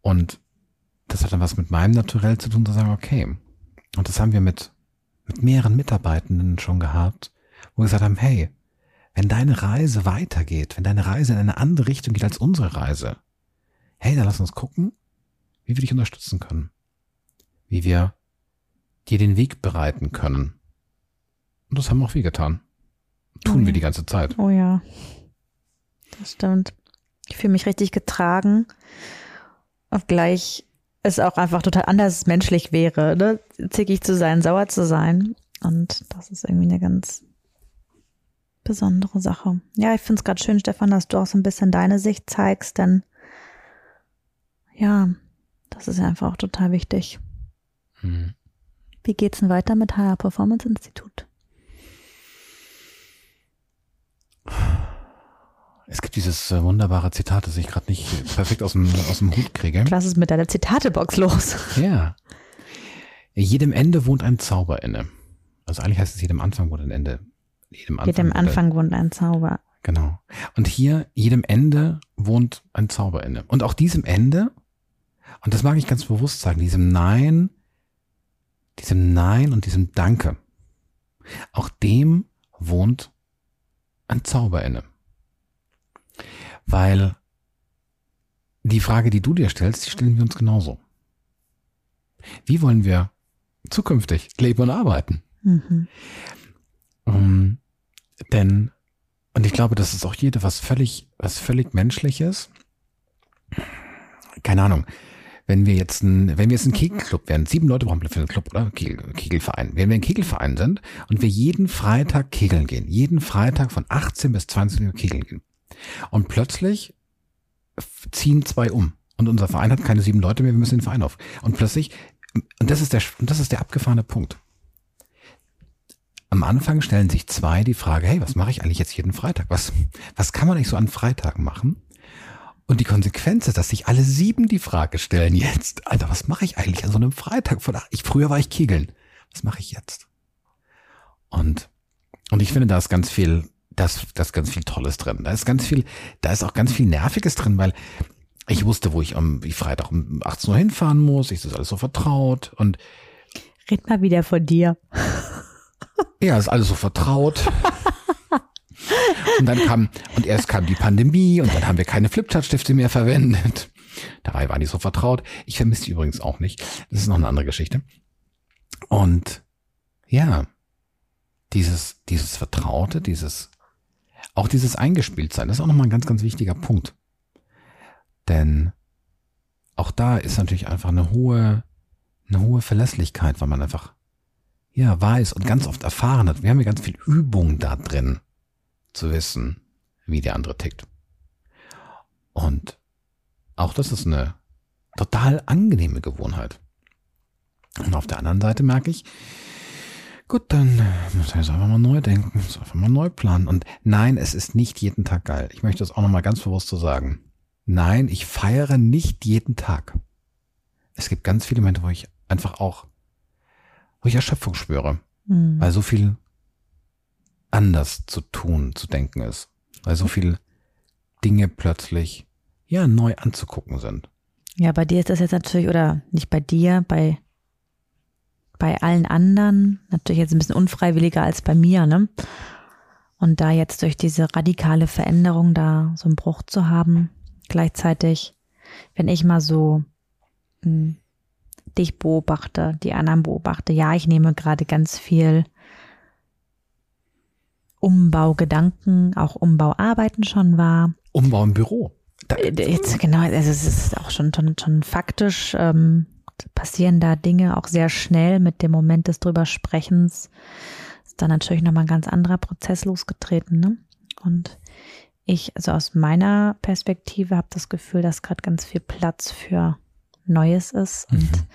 Und das hat dann was mit meinem Naturell zu tun, zu sagen, okay. Und das haben wir mit, mit mehreren Mitarbeitenden schon gehabt, wo wir gesagt haben, hey, wenn deine Reise weitergeht, wenn deine Reise in eine andere Richtung geht als unsere Reise, hey, dann lass uns gucken, wie wir dich unterstützen können. Wie wir dir den Weg bereiten können. Und das haben auch wir getan. Tun oh ja. wir die ganze Zeit. Oh ja. Das stimmt. Ich fühle mich richtig getragen Obgleich es auch einfach total anders menschlich wäre, ne? zickig zu sein, sauer zu sein. Und das ist irgendwie eine ganz besondere Sache. Ja, ich finde es gerade schön, Stefan, dass du auch so ein bisschen deine Sicht zeigst, denn ja, das ist einfach auch total wichtig. Mhm. Wie geht's denn weiter mit HR Performance Institut? Es gibt dieses äh, wunderbare Zitat, das ich gerade nicht perfekt aus dem, aus dem Hut kriege. Was ist mit deiner Zitatebox los? Ja. Jedem Ende wohnt ein Zauber inne. Also eigentlich heißt es, jedem Anfang wohnt ein Ende. Jedem Anfang, jedem Anfang wohnt ein Zauber. Genau. Und hier, jedem Ende wohnt ein Zauber inne. Und auch diesem Ende Und das mag ich ganz bewusst sagen, diesem Nein, diesem Nein und diesem Danke. Auch dem wohnt ein Zauber inne. Weil die Frage, die du dir stellst, die stellen wir uns genauso. Wie wollen wir zukünftig leben und arbeiten? Mhm. Um, denn, und ich glaube, das ist auch jede was völlig, was völlig menschliches. Keine Ahnung. Wenn wir jetzt ein, wenn wir jetzt ein Kegelclub wären, sieben Leute brauchen wir für einen Club, oder? Kegel, Kegelverein. Wenn wir ein Kegelverein sind und wir jeden Freitag kegeln gehen, jeden Freitag von 18 bis 20 Uhr kegeln gehen. Und plötzlich ziehen zwei um. Und unser Verein hat keine sieben Leute mehr, wir müssen den Verein auf. Und plötzlich, und das ist der, das ist der abgefahrene Punkt. Am Anfang stellen sich zwei die Frage, hey, was mache ich eigentlich jetzt jeden Freitag? Was, was kann man eigentlich so an Freitagen machen? Und die Konsequenz ist, dass sich alle sieben die Frage stellen jetzt, Alter, was mache ich eigentlich an so einem Freitag? Ich, früher war ich Kegeln. Was mache ich jetzt? Und, und ich finde, da ist ganz viel, das, das ist ganz viel Tolles drin. Da ist ganz viel, da ist auch ganz viel Nerviges drin, weil ich wusste, wo ich am wie Freitag um 18 Uhr hinfahren muss. Ich das alles so vertraut und Red mal wieder von dir. Ja, ist alles so vertraut. und dann kam, und erst kam die Pandemie und dann haben wir keine Flipchart-Stifte mehr verwendet. Dabei waren die so vertraut. Ich vermisse die übrigens auch nicht. Das ist noch eine andere Geschichte. Und ja, dieses, dieses Vertraute, dieses, auch dieses Eingespieltsein, das ist auch nochmal ein ganz, ganz wichtiger Punkt. Denn auch da ist natürlich einfach eine hohe, eine hohe Verlässlichkeit, weil man einfach ja, weiß und ganz oft erfahren hat. Wir haben ja ganz viel Übung da drin, zu wissen, wie der andere tickt. Und auch das ist eine total angenehme Gewohnheit. Und auf der anderen Seite merke ich, gut, dann muss ich jetzt einfach mal neu denken, muss einfach mal neu planen. Und nein, es ist nicht jeden Tag geil. Ich möchte das auch nochmal ganz bewusst so sagen. Nein, ich feiere nicht jeden Tag. Es gibt ganz viele Momente, wo ich einfach auch wo ich Erschöpfung spüre, mhm. weil so viel anders zu tun, zu denken ist, weil so viel Dinge plötzlich ja neu anzugucken sind. Ja, bei dir ist das jetzt natürlich, oder nicht bei dir, bei, bei allen anderen, natürlich jetzt ein bisschen unfreiwilliger als bei mir, ne? Und da jetzt durch diese radikale Veränderung da so einen Bruch zu haben, gleichzeitig, wenn ich mal so mh, hm, dich beobachte, die anderen beobachte. Ja, ich nehme gerade ganz viel Umbaugedanken, auch Umbauarbeiten schon wahr. Umbau im Büro. Da, äh, Jetzt genau, also es ist auch schon schon, schon faktisch ähm, passieren da Dinge auch sehr schnell mit dem Moment des drüber Sprechens. Ist da natürlich nochmal ein ganz anderer Prozess losgetreten. Ne? Und ich, also aus meiner Perspektive, habe das Gefühl, dass gerade ganz viel Platz für Neues ist und mhm.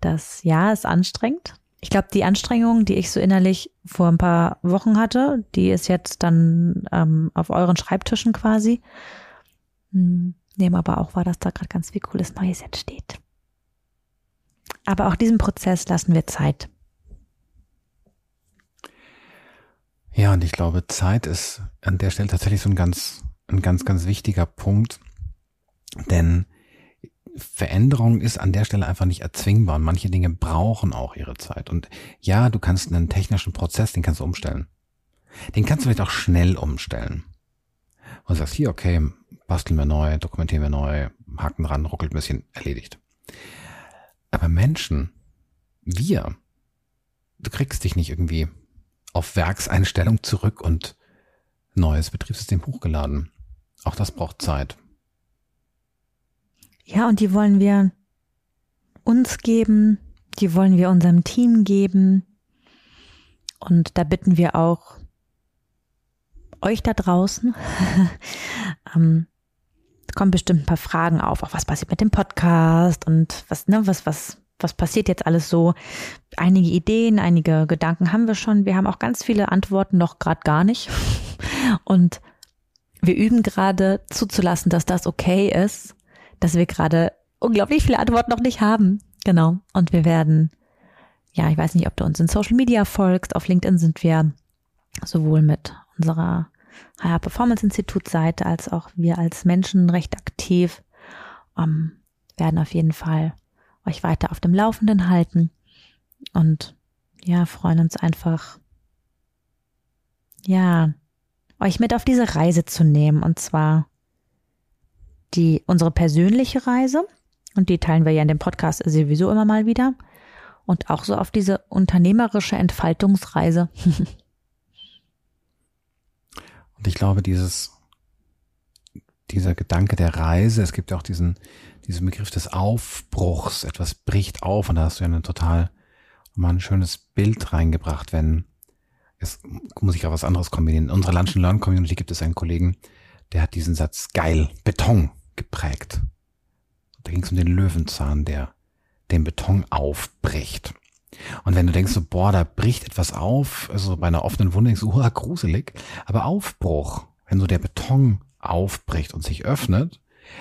das ja ist anstrengend. Ich glaube, die Anstrengung, die ich so innerlich vor ein paar Wochen hatte, die ist jetzt dann ähm, auf euren Schreibtischen quasi. Hm, nehmen aber auch wahr, dass da gerade ganz viel cooles Neues entsteht. Aber auch diesem Prozess lassen wir Zeit. Ja, und ich glaube, Zeit ist an der Stelle tatsächlich so ein ganz, ein ganz, ganz wichtiger Punkt. Denn Veränderung ist an der Stelle einfach nicht erzwingbar und manche Dinge brauchen auch ihre Zeit. Und ja, du kannst einen technischen Prozess, den kannst du umstellen. Den kannst du vielleicht auch schnell umstellen. Und sagst, hier, okay, basteln wir neu, dokumentieren wir neu, haken dran, ruckelt ein bisschen, erledigt. Aber Menschen, wir, du kriegst dich nicht irgendwie auf Werkseinstellung zurück und neues Betriebssystem hochgeladen. Auch das braucht Zeit. Ja, und die wollen wir uns geben, die wollen wir unserem Team geben. Und da bitten wir auch euch da draußen. ähm, kommen bestimmt ein paar Fragen auf, auch was passiert mit dem Podcast und was, ne, was, was, was passiert jetzt alles so. Einige Ideen, einige Gedanken haben wir schon. Wir haben auch ganz viele Antworten noch gerade gar nicht. Und wir üben gerade zuzulassen, dass das okay ist dass wir gerade unglaublich viele Antworten noch nicht haben. Genau. Und wir werden, ja, ich weiß nicht, ob du uns in Social Media folgst. Auf LinkedIn sind wir sowohl mit unserer HR Performance Institut Seite als auch wir als Menschen recht aktiv. Ähm, werden auf jeden Fall euch weiter auf dem Laufenden halten und ja, freuen uns einfach, ja, euch mit auf diese Reise zu nehmen und zwar die, unsere persönliche Reise und die teilen wir ja in dem Podcast sowieso immer mal wieder und auch so auf diese unternehmerische Entfaltungsreise. und ich glaube, dieses, dieser Gedanke der Reise, es gibt ja auch diesen, diesen Begriff des Aufbruchs, etwas bricht auf und da hast du ja ein total mal ein schönes Bild reingebracht, wenn es muss ich auch was anderes kombinieren. In unserer Lunch and Learn Community gibt es einen Kollegen, der hat diesen Satz geil, Beton geprägt. Da ging es um den Löwenzahn, der den Beton aufbricht. Und wenn du denkst so, boah, da bricht etwas auf, also bei einer offenen Wunde denkst du, oh, gruselig, aber Aufbruch, wenn so der Beton aufbricht und sich öffnet,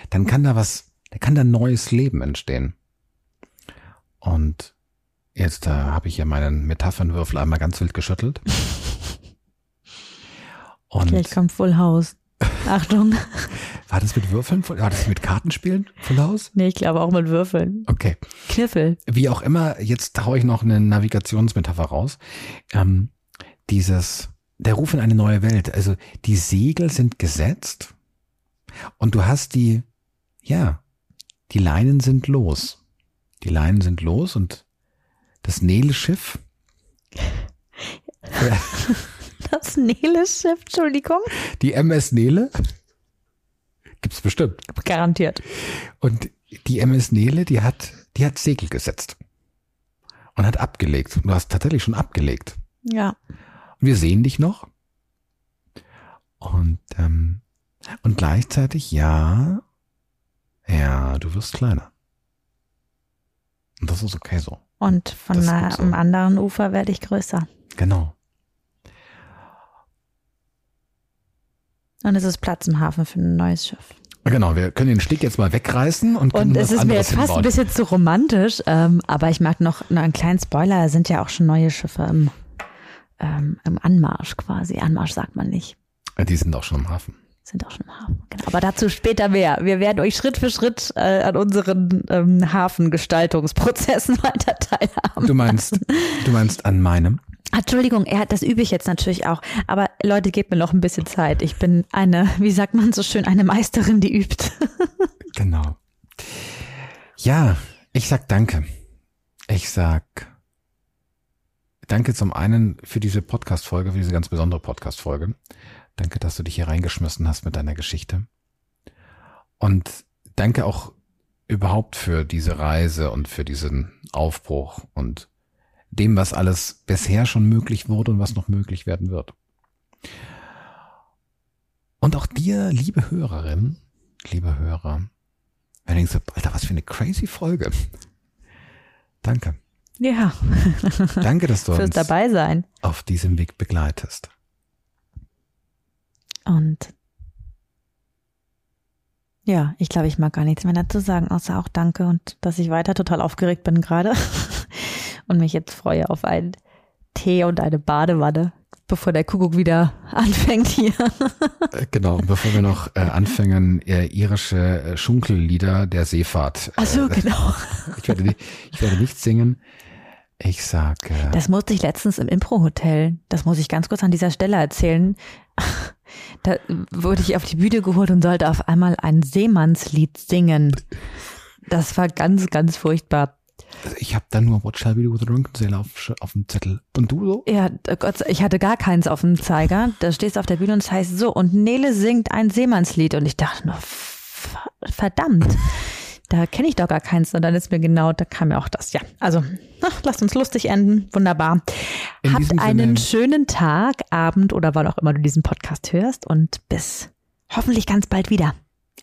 dann kann da was, da kann da neues Leben entstehen. Und jetzt äh, habe ich ja meinen Metaphernwürfel einmal ganz wild geschüttelt. Und Gleich kommt Full House. Achtung. War das mit Würfeln? War das mit Kartenspielen? Full House? Nee, ich glaube auch mit Würfeln. Okay. Kniffel. Wie auch immer, jetzt haue ich noch eine Navigationsmetapher raus. Ähm, dieses, der Ruf in eine neue Welt. Also die Segel sind gesetzt und du hast die, ja, die Leinen sind los. Die Leinen sind los und das Nele-Schiff. Das Nele-Schiff, Entschuldigung. Die MS Nele. Gibt's bestimmt. Garantiert. Und die MS Nele, die hat, die hat Segel gesetzt. Und hat abgelegt. Du hast tatsächlich schon abgelegt. Ja. Und wir sehen dich noch. Und, ähm, und gleichzeitig, ja, ja, du wirst kleiner. Und das ist okay so. Und von einer, so. anderen Ufer werde ich größer. Genau. Und es ist Platz im Hafen für ein neues Schiff. Genau, wir können den Stick jetzt mal wegreißen und Und es ist mir jetzt fast ein bisschen zu romantisch, ähm, aber ich mag noch, noch einen kleinen Spoiler, da sind ja auch schon neue Schiffe im, ähm, im Anmarsch quasi. Anmarsch sagt man nicht. Die sind auch schon im Hafen. Sind auch schon im Hafen, genau. Aber dazu später mehr. Wir werden euch Schritt für Schritt äh, an unseren ähm, Hafengestaltungsprozessen weiter teilhaben. Du meinst, du meinst an meinem? Entschuldigung, ja, das übe ich jetzt natürlich auch. Aber Leute, gebt mir noch ein bisschen Zeit. Ich bin eine, wie sagt man so schön, eine Meisterin, die übt. genau. Ja, ich sag danke. Ich sag danke zum einen für diese Podcast-Folge, für diese ganz besondere Podcast-Folge. Danke, dass du dich hier reingeschmissen hast mit deiner Geschichte. Und danke auch überhaupt für diese Reise und für diesen Aufbruch und dem, was alles bisher schon möglich wurde und was noch möglich werden wird. Und auch dir, liebe Hörerin, liebe Hörer, wenn du denkst, Alter, was für eine crazy Folge. Danke. Ja. Danke, dass du uns dabei sein. auf diesem Weg begleitest. Und ja, ich glaube, ich mag gar nichts mehr dazu sagen, außer auch Danke und dass ich weiter total aufgeregt bin gerade. Und mich jetzt freue auf einen Tee und eine Badewanne, bevor der Kuckuck wieder anfängt hier. Äh, genau, bevor wir noch äh, anfangen, äh, irische äh, Schunkellieder der Seefahrt. Ach so, äh, genau. ich, werde nicht, ich werde nicht singen. Ich sag. Äh, das musste ich letztens im Impro-Hotel, das muss ich ganz kurz an dieser Stelle erzählen. Da wurde ich auf die Bühne geholt und sollte auf einmal ein Seemannslied singen. Das war ganz, ganz furchtbar. Also ich habe da nur What Shall We Do with a Drunken Sailor auf, auf dem Zettel. Und du so? Ja, Gott, ich hatte gar keins auf dem Zeiger. Da stehst du auf der Bühne und es heißt so, und Nele singt ein Seemannslied. Und ich dachte nur, verdammt, da kenne ich doch gar keins. Und dann ist mir genau, da kam mir auch das. Ja, also, ach, lasst uns lustig enden. Wunderbar. In Habt einen Sinne. schönen Tag, Abend oder wann auch immer du diesen Podcast hörst. Und bis hoffentlich ganz bald wieder.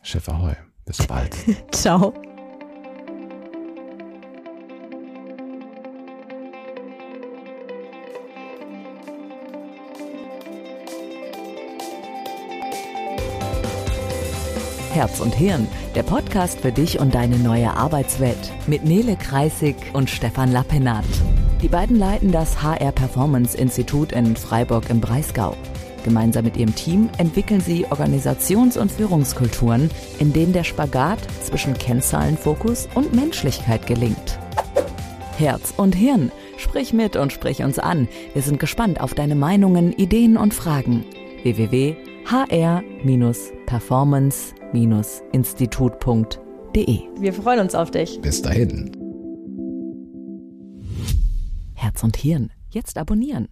Chef Ahoi. Bis bald. Ciao. Herz und Hirn, der Podcast für dich und deine neue Arbeitswelt mit Nele Kreisig und Stefan Lappenat. Die beiden leiten das HR Performance Institut in Freiburg im Breisgau. Gemeinsam mit ihrem Team entwickeln sie Organisations- und Führungskulturen, in denen der Spagat zwischen Kennzahlenfokus und Menschlichkeit gelingt. Herz und Hirn. Sprich mit und sprich uns an. Wir sind gespannt auf deine Meinungen, Ideen und Fragen. www.hr-performance-institut.de Wir freuen uns auf dich. Bis dahin. Herz und Hirn. Jetzt abonnieren.